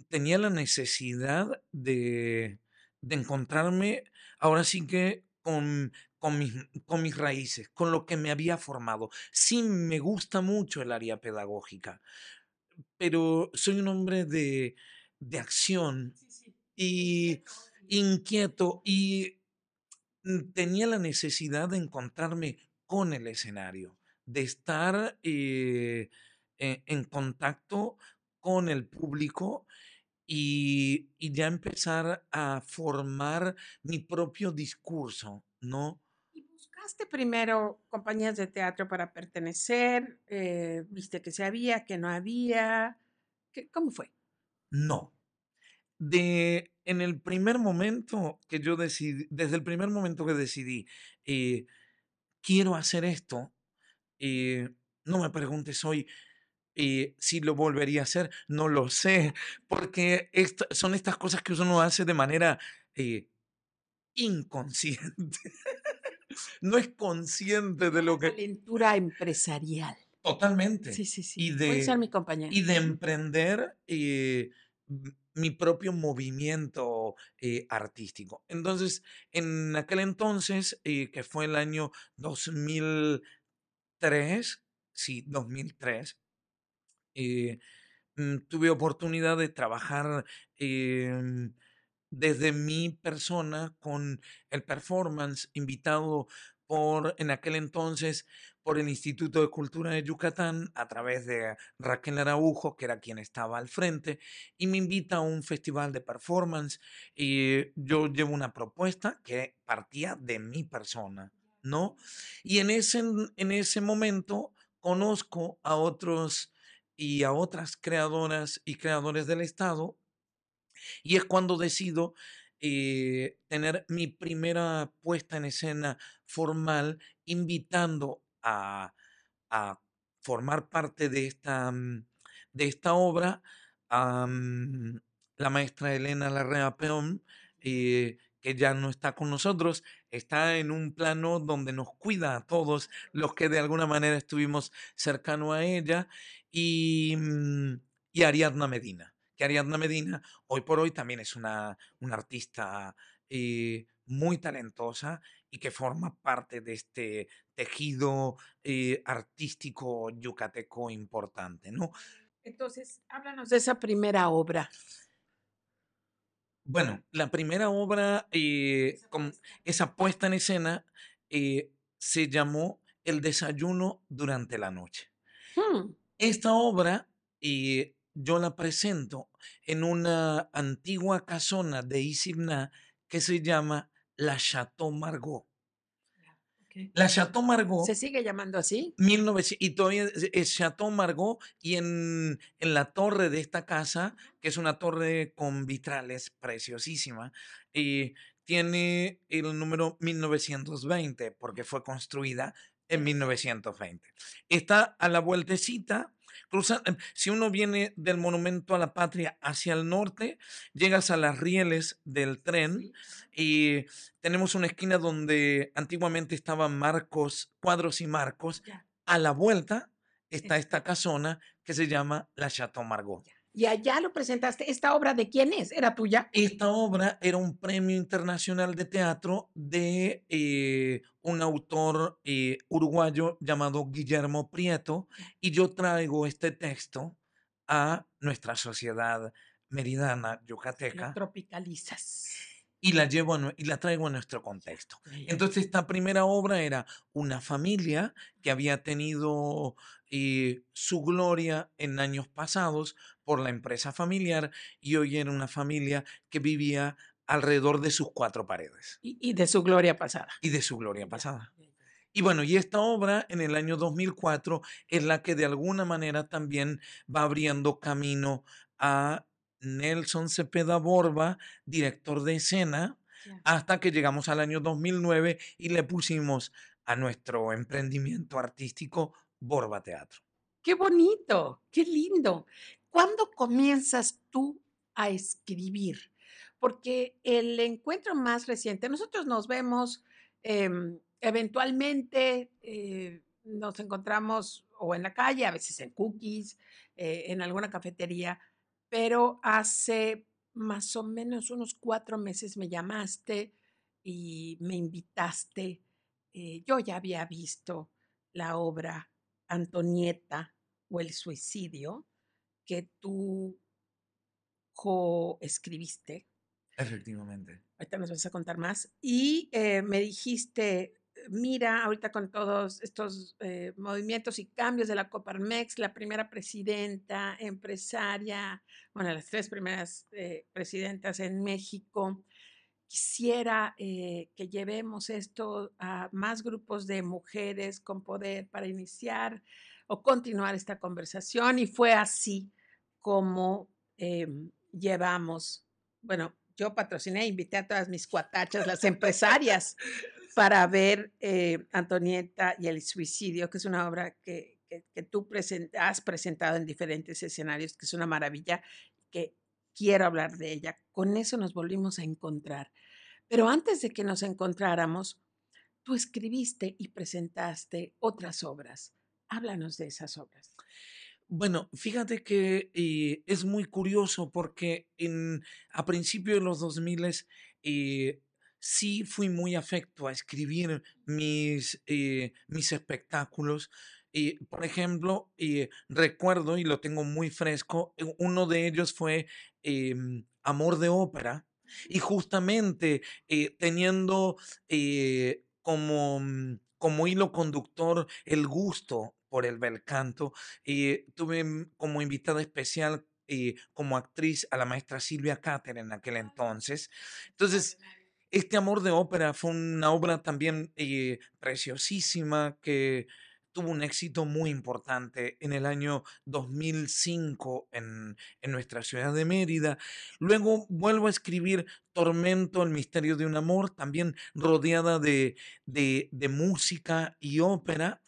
tenía la necesidad de, de encontrarme ahora sí que con, con, mis, con mis raíces, con lo que me había formado. Sí, me gusta mucho el área pedagógica, pero soy un hombre de, de acción y inquieto y mm, tenía la necesidad de encontrarme con el escenario, de estar eh, e- en contacto con el público y, y ya empezar a formar mi propio discurso, ¿no? ¿Y buscaste primero compañías de teatro para pertenecer? Eh, ¿Viste que se había, que no había? ¿Qué- ¿Cómo fue? No. De, en el primer momento que yo decidí, desde el primer momento que decidí, eh, quiero hacer esto, eh, no me preguntes hoy eh, si lo volvería a hacer, no lo sé, [laughs] porque esta- son estas cosas que uno hace de manera eh, inconsciente. [laughs] no es consciente de lo que... Calentura empresarial. Totalmente. Sí, sí, sí. Y de- ser mi compañera. y de emprender eh, mi propio movimiento eh, artístico. Entonces, en aquel entonces, eh, que fue el año 2003, sí, 2003, eh, mm, tuve oportunidad de trabajar em, desde mi persona con el performance invitado por, en aquel entonces, por el Instituto de Cultura de Yucatán a través de Raquel Araujo, que era quien estaba al frente, y me invita a un festival de performance y yo llevo una propuesta que partía de mi persona, ¿no? Y en ese, en ese momento conozco a otros y a otras creadoras y creadores del Estado y es cuando decido eh, tener mi primera puesta en escena formal, invitando a, formar parte de esta, mm, de esta obra a mm, la maestra Elena Larrea Peón, eh, que ya no está con nosotros, está en un plano donde nos cuida a todos los que de alguna manera estuvimos cercano a ella, y, mm, y Ariadna Medina que Ariadna Medina hoy por hoy también es una, una artista eh, muy talentosa y que forma parte de este tejido eh, artístico yucateco importante, ¿no? Entonces, háblanos de esa primera obra. Bueno, la primera obra, eh, con esa puesta en escena, se llamó El desayuno durante la noche. Hmm. Esta obra yo la presento en una antigua casona de Isibna que se llama la Chateau Margaux. La Chateau Margaux. ¿Se sigue llamando así? y todavía es Chateau Margaux y en, en, la torre de esta casa, que es una torre con vitrales preciosísima, y tiene el número 1920 porque fue construida en 1920. Está a la vueltecita Em, si uno viene del Monumento a la Patria hacia el norte, llegas a las rieles del tren y tenemos una esquina donde antiguamente estaban marcos, cuadros y marcos. A la vuelta está esta casona que se llama la Chateau Margaux. Y allá lo presentaste. ¿Esta obra de quién es? ¿Era tuya? Esta obra era un premio internacional de teatro de eh, un autor eh, uruguayo llamado Guillermo Prieto. Y yo traigo este texto a nuestra sociedad meridana yucateca. tropicalizas y la llevo y la traigo a nuestro contexto. Entonces esta primera obra era una familia que había tenido eh, su gloria en años pasados por la empresa familiar y hoy era una familia que vivía alrededor de sus cuatro paredes. Y, de su gloria pasada. Y de su gloria pasada. Y bueno, y esta obra en el año 2004 es la que de alguna manera también va abriendo camino a Nelson Cepeda Borba, director de escena, hasta que llegamos al año 2009 y le pusimos a nuestro emprendimiento artístico Borba Teatro. Qué bonito, qué lindo. ¿Cuándo comienzas tú a escribir? Porque el encuentro más reciente, nosotros nos vemos em, eventualmente, eh, nos encontramos o en la calle, a veces en cookies, eh, en alguna cafetería, pero hace más o menos unos cuatro meses me llamaste y me invitaste. Eh, yo ya había visto la obra Antonieta o el suicidio que tú coescribiste. Efectivamente. Ahorita nos vas a contar más. Y eh, me dijiste, mira, ahorita con todos estos eh, movimientos y cambios de la Coparmex, la primera presidenta, empresaria, bueno, las tres primeras eh, presidentas en México, quisiera eh, que llevemos esto a más grupos de mujeres con poder para iniciar o continuar esta conversación. Y fue así como em, llevamos, bueno, yo patrociné, invité a todas mis cuatachas, las [laughs] empresarias, para ver eh, Antonieta y el suicidio, que es una obra que, tú has presentado en diferentes escenarios, que es una maravilla, que quiero hablar de ella. Con eso nos volvimos a encontrar. Pero antes de que nos encontráramos, tú escribiste y presentaste otras obras. Háblanos de esas obras. Bueno, fíjate que eh, es muy curioso porque en, a principios de los 2000 eh, sí fui muy afecto a escribir mis, eh, mis espectáculos. Y, por ejemplo, eh, recuerdo, y lo tengo muy fresco, uno de ellos fue em, Amor de Ópera, Y justamente eh, teniendo eh, como, mm, como hilo conductor el gusto por el bel canto, tuve mm, como invitada especial como actriz a la maestra Silvia Cáter en aquel entonces. Entonces, este amor de ópera fue una obra también eh, preciosísima que tuvo un éxito muy importante en el año 2005 en, en nuestra ciudad de Mérida. Luego vuelvo a escribir Tormento, el misterio de un amor, también rodeada de, de, de música y ópera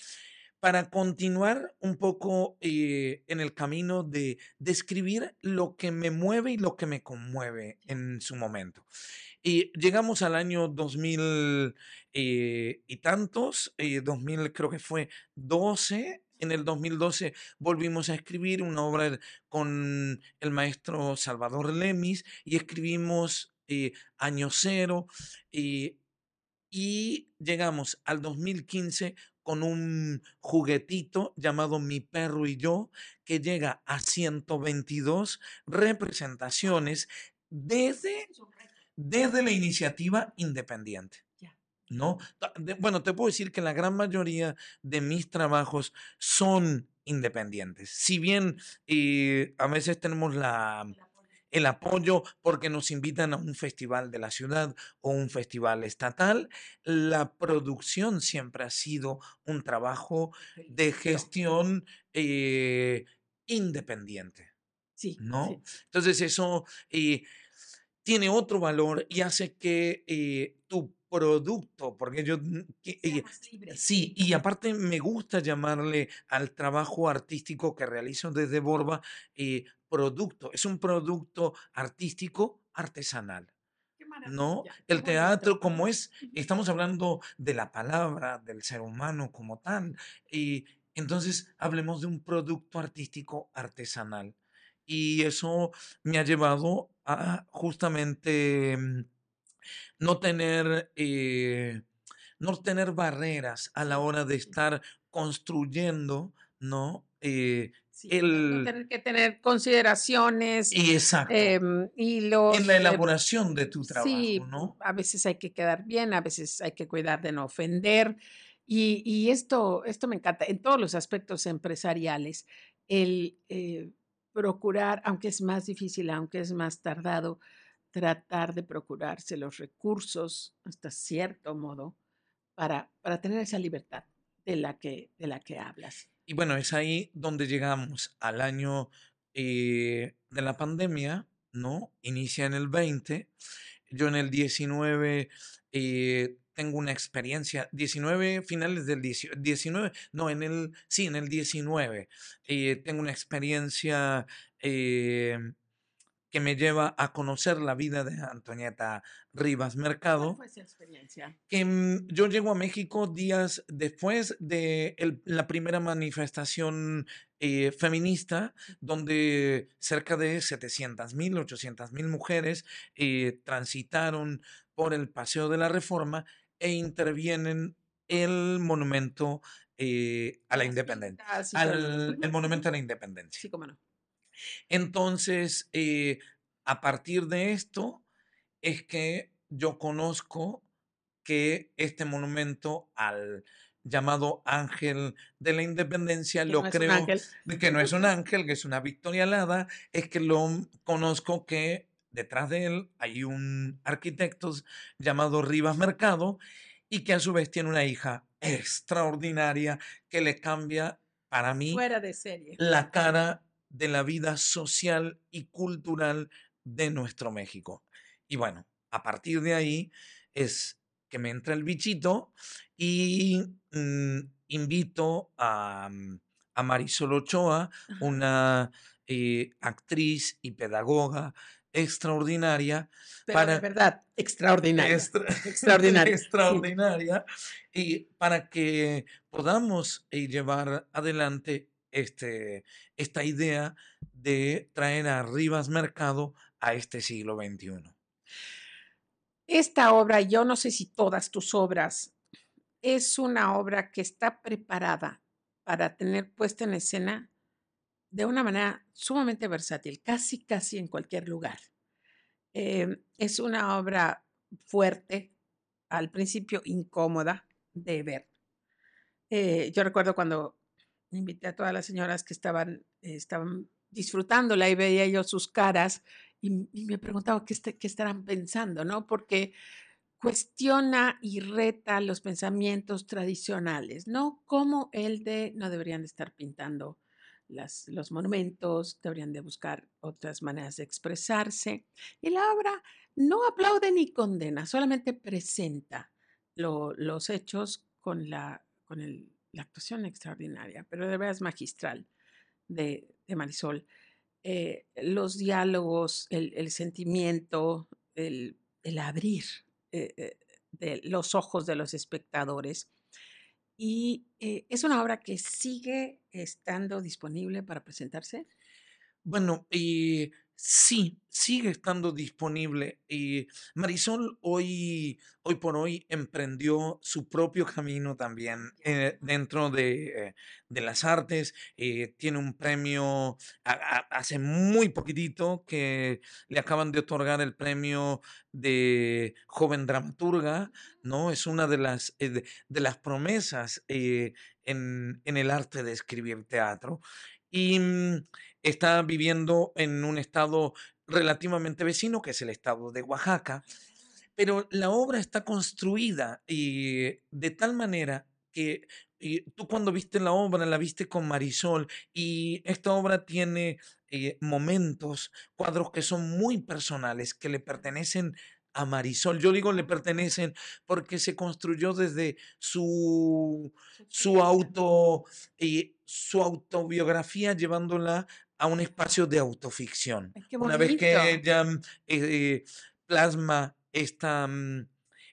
para continuar un poco eh, en el camino de describir lo que me mueve y lo que me conmueve en su momento. Y llegamos al año 2000 eh, y tantos, 2000 eh, creo que fue 12. En el 2012 volvimos a escribir una obra con el maestro Salvador Lemis y escribimos Año Cero. y llegamos al 2015 con un juguetito llamado Mi perro y yo, que llega a 122 representaciones desde, desde la iniciativa independiente. ¿No? Bueno, te puedo decir que la gran mayoría de mis trabajos son independientes. Si bien eh, a veces tenemos la el apoyo porque nos invitan a un festival de la ciudad o un festival estatal. La producción siempre ha sido un trabajo de gestión eh, independiente. Sí. ¿No? Entonces eso eh, tiene otro valor y hace que eh, tu producto, porque yo, sí, y aparte me gusta llamarle al trabajo artístico que realizo desde Borba producto, es un producto artístico artesanal. ¿no? El teatro, como es, [laughs] estamos hablando de la palabra, del ser humano como tal, y entonces hablemos de un producto artístico artesanal. Y eso me ha llevado a justamente mm, no tener, eh, no tener barreras a la hora de estar construyendo, ¿no? Eh, el, tener que tener consideraciones. Y exacto. Em, y en la elaboración de tu trabajo, sí, ¿no? A veces hay que quedar bien, a veces hay que cuidar de no ofender. Y, y esto, esto me encanta en todos los aspectos empresariales. El eh, procurar, aunque es más difícil, aunque es más tardado, tratar de procurarse los recursos hasta cierto modo para, para tener esa libertad de la que, de la que hablas. Y bueno, es ahí donde llegamos al año eh, de la pandemia, ¿no? Inicia en el 20. Yo en el 19 eh, tengo una experiencia, 19 finales del 19, no, en el, sí, en el 19, eh, tengo una experiencia que me lleva a conocer la vida de Antonieta Rivas Mercado. ¿Cuál fue esa experiencia? Que mm, yo llego a México días después de la primera manifestación eh, feminista, donde cerca de 700 mil, 800 mil mujeres eh, transitaron por el Paseo de la Reforma e intervienen el monumento eh, a la independencia. Al, el monumento a la independencia. Sí, cómo no. Entonces, eh, a partir de esto es que yo conozco que este monumento al llamado Ángel de la Independencia, lo creo que no es un [laughs] ángel, que es una victoria alada, es que lo conozco que detrás de él hay un arquitecto llamado Rivas Mercado y que a su vez tiene una hija extraordinaria que le cambia para mí la cara de la vida social y cultural de nuestro México. Y bueno, a partir de ahí es que me entra el bichito y mm, invito a, mm, a, Marisol Ochoa, una eh, actriz y pedagoga extraordinaria. para, de verdad, extraordinaria. [laughs] [laughs] extraordinaria. extraordinaria. Y para que podamos eh, llevar adelante este, esta idea de traer a Rivas Mercado a este siglo XXI. Esta obra, yo no sé si todas tus obras, es una obra que está preparada para tener puesta en escena de una manera sumamente versátil, casi, casi en cualquier lugar. Em, es una obra fuerte, al principio incómoda de ver. Eh, yo recuerdo cuando invité a todas las señoras que estaban, estaban disfrutándola y veía yo sus caras y, me preguntaba qué, qué estarán pensando, ¿no? Porque cuestiona y reta los pensamientos tradicionales, ¿no? Como el de no deberían estar pintando las, los monumentos, deberían de buscar otras maneras de expresarse. Y la obra no aplaude ni condena, solamente presenta los hechos con, la, con la actuación extraordinaria, pero de verdad es magistral de, Marisol. Eh, los diálogos, el, sentimiento, el, el abrir eh, eh, de los ojos de los espectadores. Y es una obra que sigue estando disponible para presentarse. Bueno, y Sí, sigue estando disponible. Y Marisol hoy, hoy por hoy emprendió su propio camino también eh, dentro de, eh, de, las artes. Eh, tiene un premio hace muy poquitito que le acaban de otorgar el premio de joven dramaturga, ¿no? Es una de las, de, las promesas en, en el arte de escribir teatro. Y mm, está viviendo en un estado relativamente vecino, que es el estado de Oaxaca, pero la obra está construida y de tal manera que tú cuando viste la obra la viste con Marisol y esta obra tiene eh, momentos, cuadros que son muy personales, que le pertenecen a Marisol. Yo digo le pertenecen porque se construyó desde su, su auto, y su autobiografía llevándola a un espacio de autoficción. Una vez que ella mm, eh, plasma esta, mm,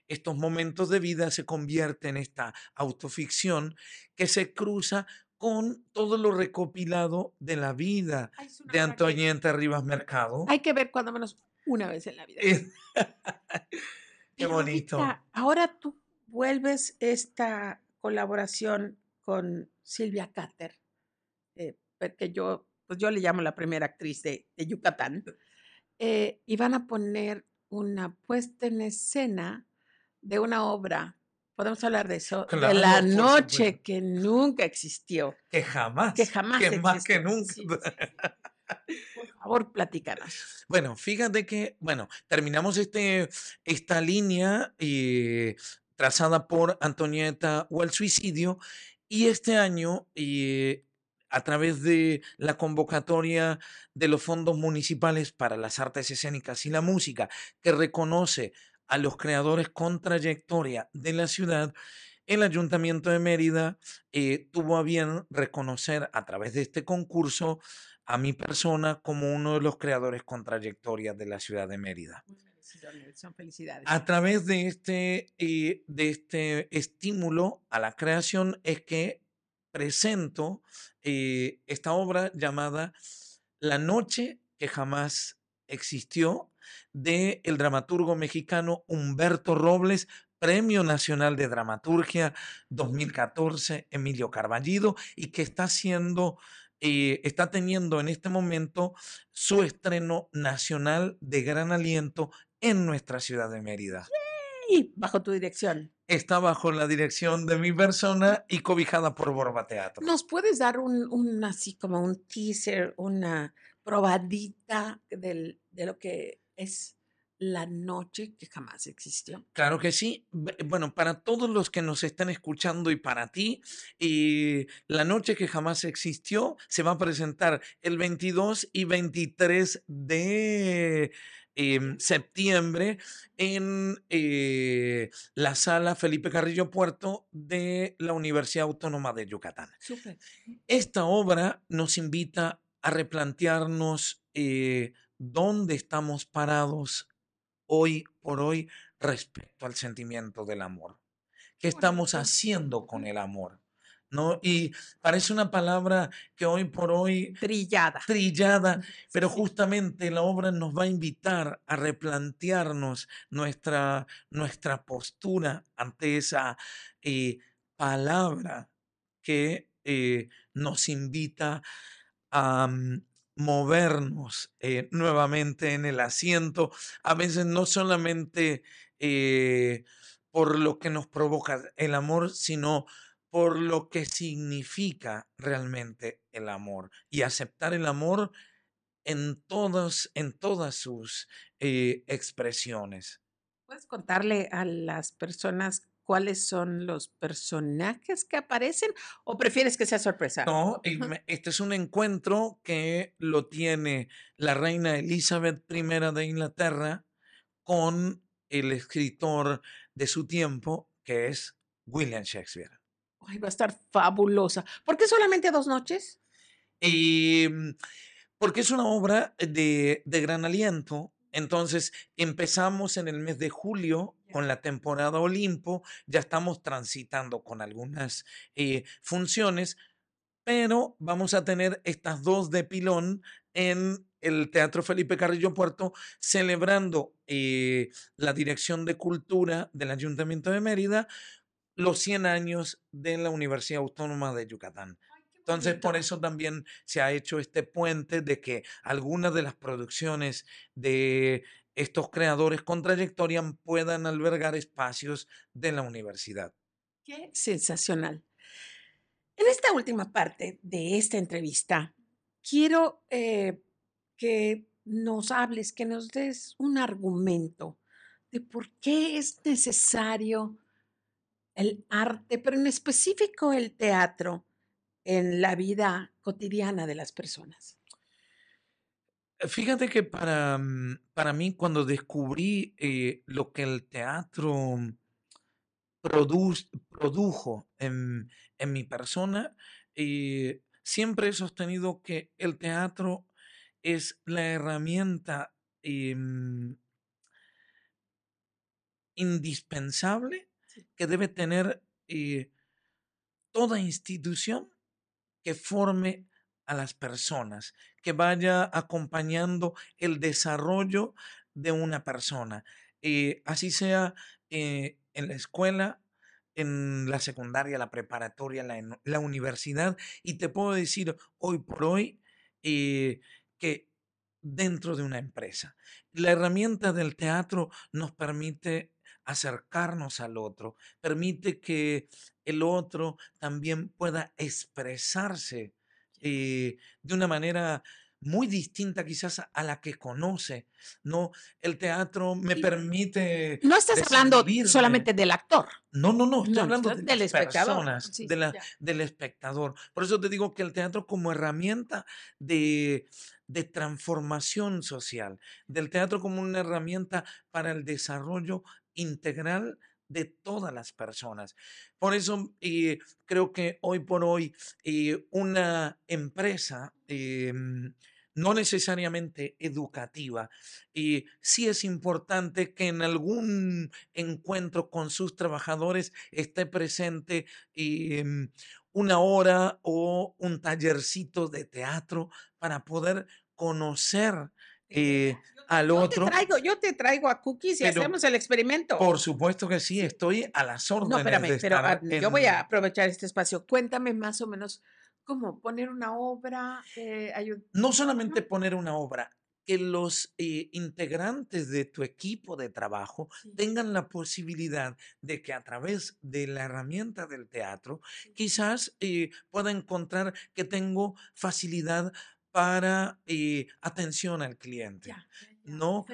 estos momentos de vida, se convierte en esta autoficción que se cruza con todo lo recopilado de la vida de Antonieta Rivas Mercado. Hay que ver cuando menos una vez en la vida. [laughs] Qué bonito. ahora tú vuelves esta colaboración con Silvia Cater, eh, porque yo pues yo le llamo la primera actriz de, Yucatán, eh, y van a poner una puesta en escena de una obra. Podemos hablar de eso, de la noche que nunca existió. Que jamás. Que jamás. Que más que nunca. [laughs] Por favor, platícanos. Bueno, fíjate que, bueno, terminamos este, esta línea eh, trazada por Antonieta o el suicidio y este año eh, a través de la convocatoria de los fondos municipales para las artes escénicas y la música, que reconoce a los creadores con trayectoria de la ciudad, el Ayuntamiento de Mérida eh, tuvo a bien reconocer a través de este concurso a mi persona como uno de los creadores con trayectoria de la ciudad de Mérida. Felicidades. A través de este, eh, de este estímulo a la creación es que presento eh, esta obra llamada La noche que jamás existió de el dramaturgo mexicano Humberto Robles, Premio Nacional de Dramaturgia 2014, Emilio Carballido, y que está haciendo, eh, está teniendo en este momento su estreno nacional de gran aliento en nuestra ciudad de Mérida. Y bajo tu dirección está bajo la dirección de mi persona y cobijada por Borba Teatro. ¿Nos puedes dar un, así como un teaser, una probadita de lo que es la noche que jamás existió? Claro que sí. Bueno, para todos los que nos están escuchando y para ti, y la noche que jamás existió se va a presentar el 22 y 23 de en septiembre en eh, la sala Felipe Carrillo Puerto de la Universidad Autónoma de Yucatán. Esta obra nos invita a replantearnos eh, dónde estamos parados hoy por hoy respecto al sentimiento del amor. ¿Qué estamos haciendo con el amor? ¿No? Y parece una palabra que hoy por hoy... Trillada. Trillada, pero justamente la obra nos va a invitar a replantearnos nuestra, nuestra postura ante esa eh, palabra que eh, nos invita a mm, movernos eh, nuevamente en el asiento, a veces no solamente por lo que nos provoca el amor, sino por lo que significa realmente el amor y aceptar el amor en todas, en todas sus eh, expresiones. ¿Puedes contarle a las personas cuáles son los personajes que aparecen o prefieres que sea sorpresa? No, este es un encuentro que lo tiene la reina Elizabeth I de Inglaterra con el escritor de su tiempo, que es William Shakespeare. Ay, va a estar fabulosa. ¿Por qué solamente dos noches? Em, porque es una obra de, de gran aliento. Entonces empezamos en el mes de julio con la temporada Olimpo, ya estamos transitando con algunas eh, funciones, pero vamos a tener estas dos de pilón en el Teatro Felipe Carrillo Puerto, celebrando eh, la Dirección de Cultura del Ayuntamiento de Mérida los 100 años de la Universidad Autónoma de Yucatán. Entonces, por eso también se ha hecho este puente de que algunas de las producciones de estos creadores con trayectoria puedan albergar espacios de la universidad. Qué sensacional. En esta última parte de esta entrevista, quiero eh, que nos hables, que nos des un argumento de por qué es necesario el arte, pero en específico el teatro, en la vida cotidiana de las personas. Fíjate que para, mm, para mí, cuando descubrí eh, lo que el teatro produjo en, mi persona, eh, siempre he sostenido que el teatro es la herramienta em, indispensable que debe tener eh, toda institución que forme a las personas, que vaya acompañando el desarrollo de una persona. Eh, así sea eh, en la escuela, en la secundaria, la preparatoria, la, universidad. Y te puedo decir hoy por hoy eh, que dentro de una empresa, la herramienta del teatro nos permite acercarnos al otro, permite que el otro también pueda expresarse eh, de una manera muy distinta quizás a la que conoce. No, el teatro me permite. No estás hablando solamente del actor. No, no, no, estoy hablando de del espectador. de la, del espectador. Por eso te digo que el teatro como herramienta de, de transformación social, del teatro como una herramienta para el desarrollo integral de todas las personas. Por eso eh, creo que hoy por hoy eh, una empresa em, no necesariamente educativa, y sí es importante que en algún encuentro con sus trabajadores esté presente una hora o un tallercito de teatro para poder conocer eh, al otro. Te traigo, yo te traigo a cookies y hacemos el experimento. Por supuesto que sí, estoy a las órdenes. No, espérame, pero ah, yo voy a aprovechar este espacio. Cuéntame más o menos cómo poner una obra. Eh, no solamente poner una obra, que los eh, integrantes de tu equipo de trabajo tengan la posibilidad de que a través de la herramienta del teatro, quizás eh, pueda encontrar que tengo facilidad para eh, atención al cliente. No,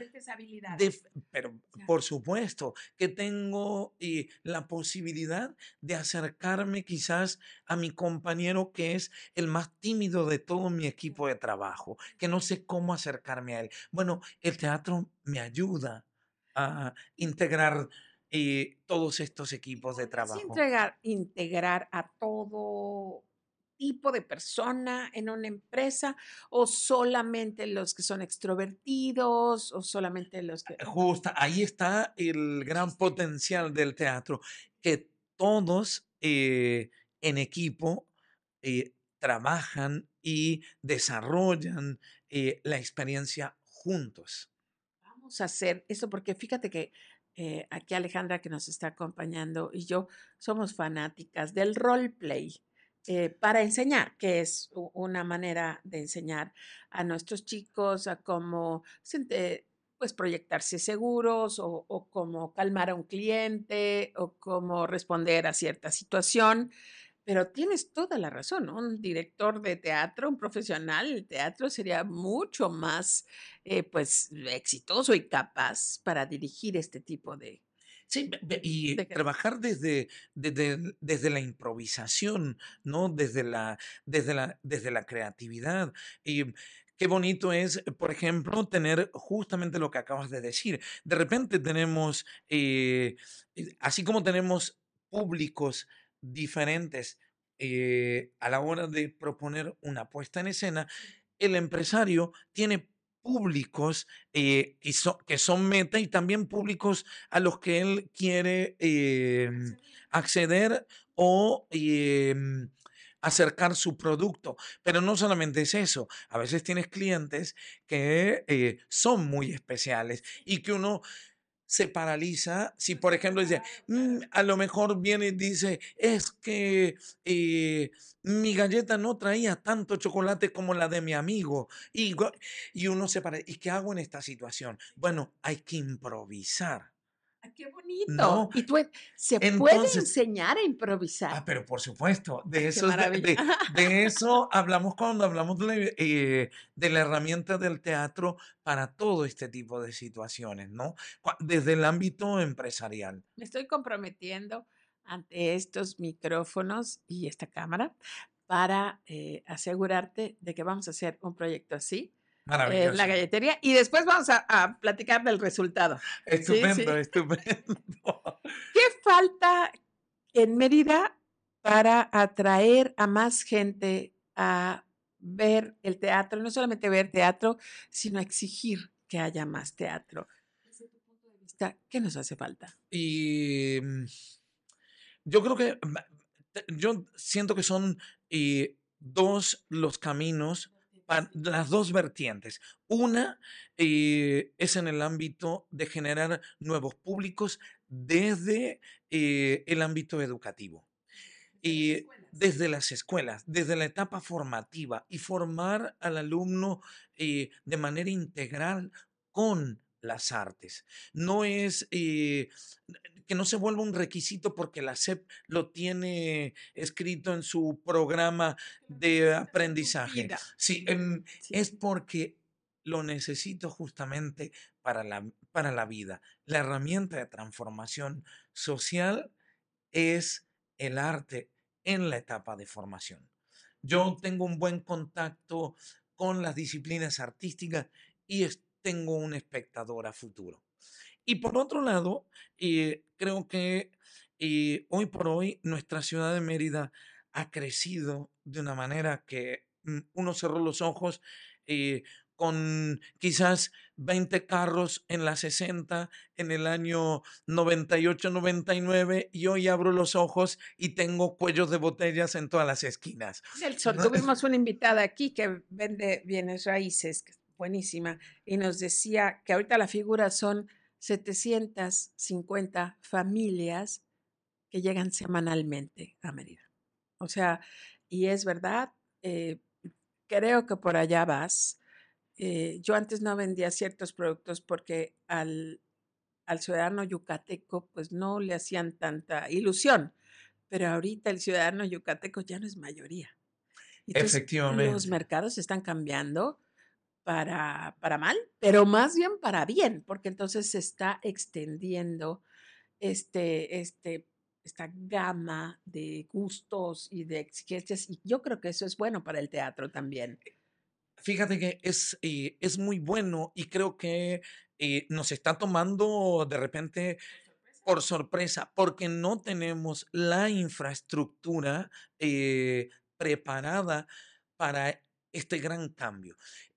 pero por supuesto que tengo eh, la posibilidad de acercarme quizás a mi compañero que es el más tímido de todo mi equipo de trabajo, que no sé cómo acercarme a él. Bueno, el teatro me ayuda a integrar eh, todos estos equipos de trabajo. Integrar, integrar a todo tipo de persona en una empresa o solamente los que son extrovertidos o solamente los que... Justo, ahí está el gran potencial del teatro, que todos eh, en equipo eh, trabajan y desarrollan eh, la experiencia juntos. Vamos a hacer eso porque fíjate que aquí Alejandra que nos está acompañando y yo somos fanáticas del roleplay eh, para enseñar, que es una manera de enseñar a nuestros chicos a cómo pues, proyectarse seguros o, cómo calmar a un cliente o cómo responder a cierta situación. Pero tienes toda la razón, Un director de teatro, un profesional del teatro sería mucho más, eh, pues, exitoso y capaz para dirigir este tipo de, Sí, y trabajar desde, desde, desde, la improvisación, ¿no? Desde la, desde la, desde la creatividad. Y qué bonito es, por ejemplo, tener justamente lo que acabas de decir. De repente tenemos, eh, eh, así como tenemos públicos diferentes eh, a la hora de proponer una puesta en escena, el empresario tiene públicos eh, que, que, son meta y también públicos a los que él quiere em, acceder o em, acercar su producto. Pero no solamente es eso, a veces tienes clientes que eh, son muy especiales y que uno se paraliza si, por ejemplo, dice, mm, a lo mejor viene y dice, es que eh, mi galleta no traía tanto chocolate como la de mi amigo. Y, y uno se paraliza, ¿y qué hago en esta situación? Bueno, hay que improvisar. ¡Qué bonito! Y tú, se puede enseñar a improvisar. Ah, pero por supuesto, de eso, de, de, [laughs] eso hablamos cuando hablamos de la, eh, de la, herramienta del teatro para todo este tipo de situaciones, ¿no? Desde el ámbito empresarial. Me estoy comprometiendo ante estos micrófonos y esta cámara para eh, asegurarte de que vamos a hacer un proyecto así en la galletería y después vamos a, platicar del resultado. Estupendo, estupendo. [laughs] ¿Qué falta en Mérida para atraer a más gente a ver el teatro? No solamente ver teatro, sino exigir que haya más teatro. Desde tu punto de vista, ¿qué nos hace falta? Y mm, yo creo que, yo siento que son eh, dos los caminos las dos vertientes. Una eh, es en el ámbito de generar nuevos públicos desde eh, el ámbito educativo. Y desde las escuelas, desde la etapa formativa y formar al alumno eh, de manera integral con las artes. No es que no se vuelva un requisito porque la SEP lo tiene escrito en su programa de aprendizaje. Sí, em, es porque lo necesito justamente para la, para la vida. La herramienta de transformación social es el arte en la etapa de formación. Yo tengo un buen contacto con las disciplinas artísticas y tengo un espectador a futuro. Y por otro lado, eh, creo que eh, hoy por hoy nuestra ciudad de Mérida ha crecido de una manera que mm, uno cerró los ojos eh, con quizás 20 carros en la 60 en el año 98-99 y hoy abro los ojos y tengo cuellos de botellas en todas las esquinas. Nelson, tuvimos una invitada aquí que vende bienes raíces, buenísima, y nos decía que ahorita la figura son 750 familias que llegan semanalmente a Mérida. O sea, y es verdad, eh, creo que por allá vas. Eh, yo antes no vendía ciertos productos porque al, al ciudadano yucateco pues no le hacían tanta ilusión, pero ahorita el ciudadano yucateco ya no es mayoría. Efectivamente. Los mercados están cambiando para, para mal, pero más bien para bien, porque entonces se está extendiendo este, este, esta gama de gustos y de exigencias, y yo creo que eso es bueno para el teatro también. Fíjate que es, eh, es muy bueno y creo que eh, nos está tomando de repente por sorpresa, porque no tenemos la infraestructura eh, preparada para este gran cambio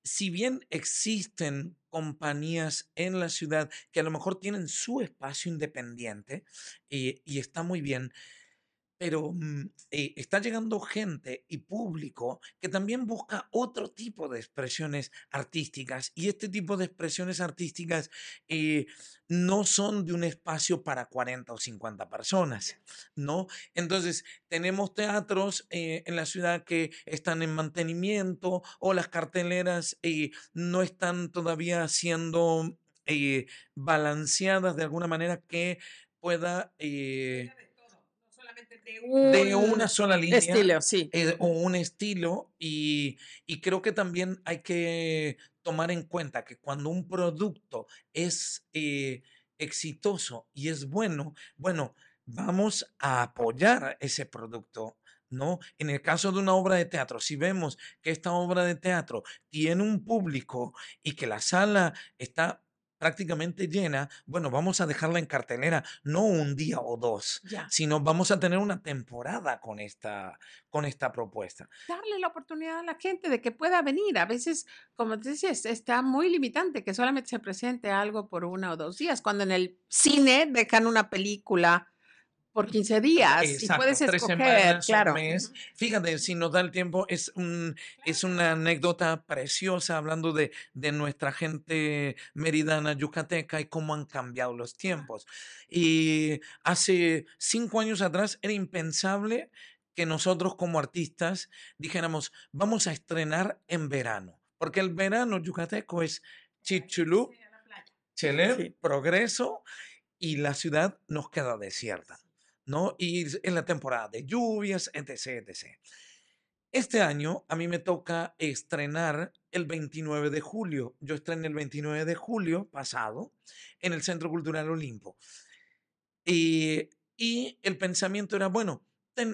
si bien existen compañías en la ciudad que a lo mejor tienen su espacio independiente eh, y está muy bien, pero mm, eh, está llegando gente y público que también busca otro tipo de expresiones artísticas y este tipo de expresiones artísticas eh, no son de un espacio para 40 o 50 personas, ¿no? Entonces, tenemos teatros eh, en la ciudad que están en mantenimiento o las carteleras no están todavía siendo balanceadas de alguna manera que pueda de, una sola línea. Estilo, sí. Eh, o un estilo. Y, creo que también hay que tomar en cuenta que cuando un producto es eh, exitoso y es bueno, bueno, vamos a apoyar ese producto. ¿no? En el caso de una obra de teatro, si vemos que esta obra de teatro tiene un público y que la sala está prácticamente llena, bueno, vamos a dejarla en cartelera no un día o dos, sino vamos a tener una temporada con esta, con esta propuesta. Darle la oportunidad a la gente de que pueda venir. A veces, como te dices, está muy limitante que solamente se presente algo por una o dos días, cuando en el cine dejan una película por 15 días y puedes escoger, claro. mes. Fíjate, si nos da el tiempo, es, un, es una anécdota preciosa hablando de, de nuestra gente meridana yucateca y cómo han cambiado los tiempos. Y hace cinco años atrás era impensable que nosotros como artistas dijéramos, vamos a estrenar en verano, porque el verano yucateco es Chichulú, Chelé, Progreso, y la ciudad nos queda desierta. ¿No? Y en la temporada de lluvias, etc, etc. Este año a mí me toca estrenar el 29 de julio. Yo estrené el 29 de julio pasado en el Centro Cultural Olimpo. Y, y el pensamiento era, bueno,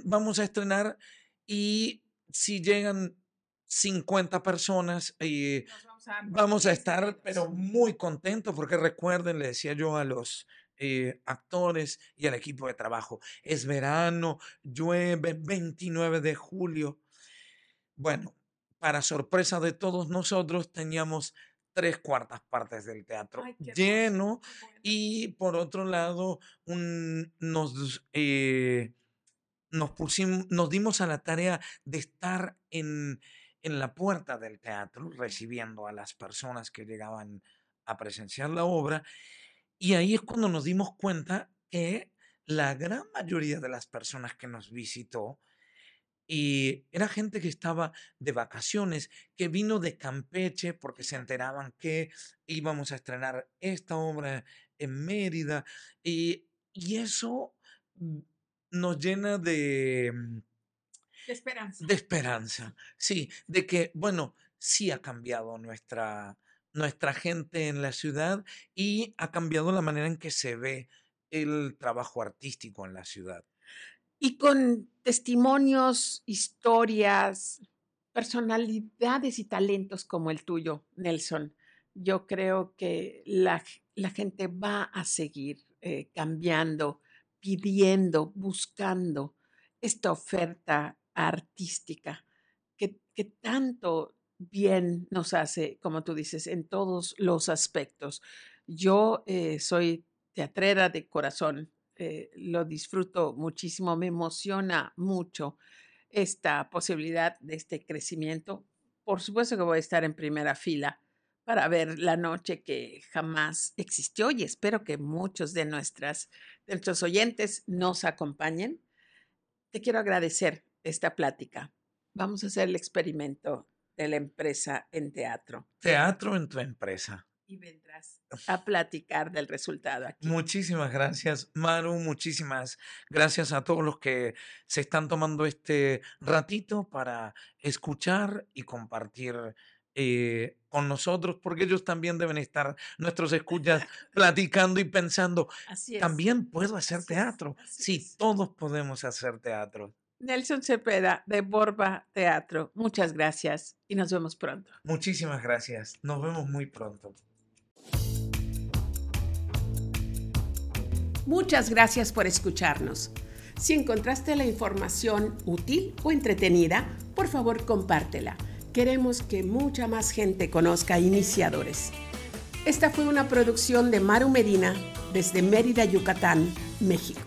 vamos a estrenar y si llegan 50 personas, eh, vamos a estar, pero muy contentos, porque recuerden, le decía yo a los eh, actores y al equipo de trabajo. Es verano, llueve, 29 de julio. Bueno, para sorpresa de todos nosotros, teníamos tres cuartas partes del teatro lleno y por otro lado nos, eh, nos, pusimos, nos dimos a la tarea de estar en, en la puerta del teatro recibiendo a las personas que llegaban a presenciar la obra y ahí es cuando nos dimos cuenta que la gran mayoría de las personas que nos visitó y era gente que estaba de vacaciones, que vino de Campeche porque se enteraban que íbamos a estrenar esta obra en Mérida. Y, y eso mm, nos llena de, mm, de esperanza. De esperanza, sí, de que, bueno, sí ha cambiado nuestra, nuestra gente en la ciudad y ha cambiado la manera en que se ve el trabajo artístico en la ciudad. Y con testimonios, historias, personalidades y talentos como el tuyo, Nelson, yo creo que la, gente va a seguir eh, cambiando, pidiendo, buscando esta oferta artística que tanto bien nos hace, como tú dices, en todos los aspectos. Yo eh, soy teatrera de corazón, eh, lo disfruto muchísimo, me emociona mucho esta posibilidad de este crecimiento. Por supuesto que voy a estar en primera fila para ver la noche que jamás existió y espero que muchos de, nuestras, de nuestros oyentes nos acompañen. Te quiero agradecer esta plática. Vamos a hacer el experimento de la empresa en teatro. Teatro en tu empresa. Y vendrás a platicar del resultado aquí. Muchísimas gracias, Maru. Muchísimas gracias a todos los que se están tomando este ratito para escuchar y compartir eh, con nosotros, porque ellos también deben estar, nuestros escuchas, [laughs] platicando y pensando, también puedo hacer teatro. Sí, todos podemos hacer teatro. Nelson Cepeda de Borba Teatro, muchas gracias y nos vemos pronto. Muchísimas gracias, nos vemos muy pronto. Muchas gracias por escucharnos. Si encontraste la información útil o entretenida, por favor compártela. Queremos que mucha más gente conozca Iniciadores. Esta fue una producción de Maru Medina desde Mérida, Yucatán, México.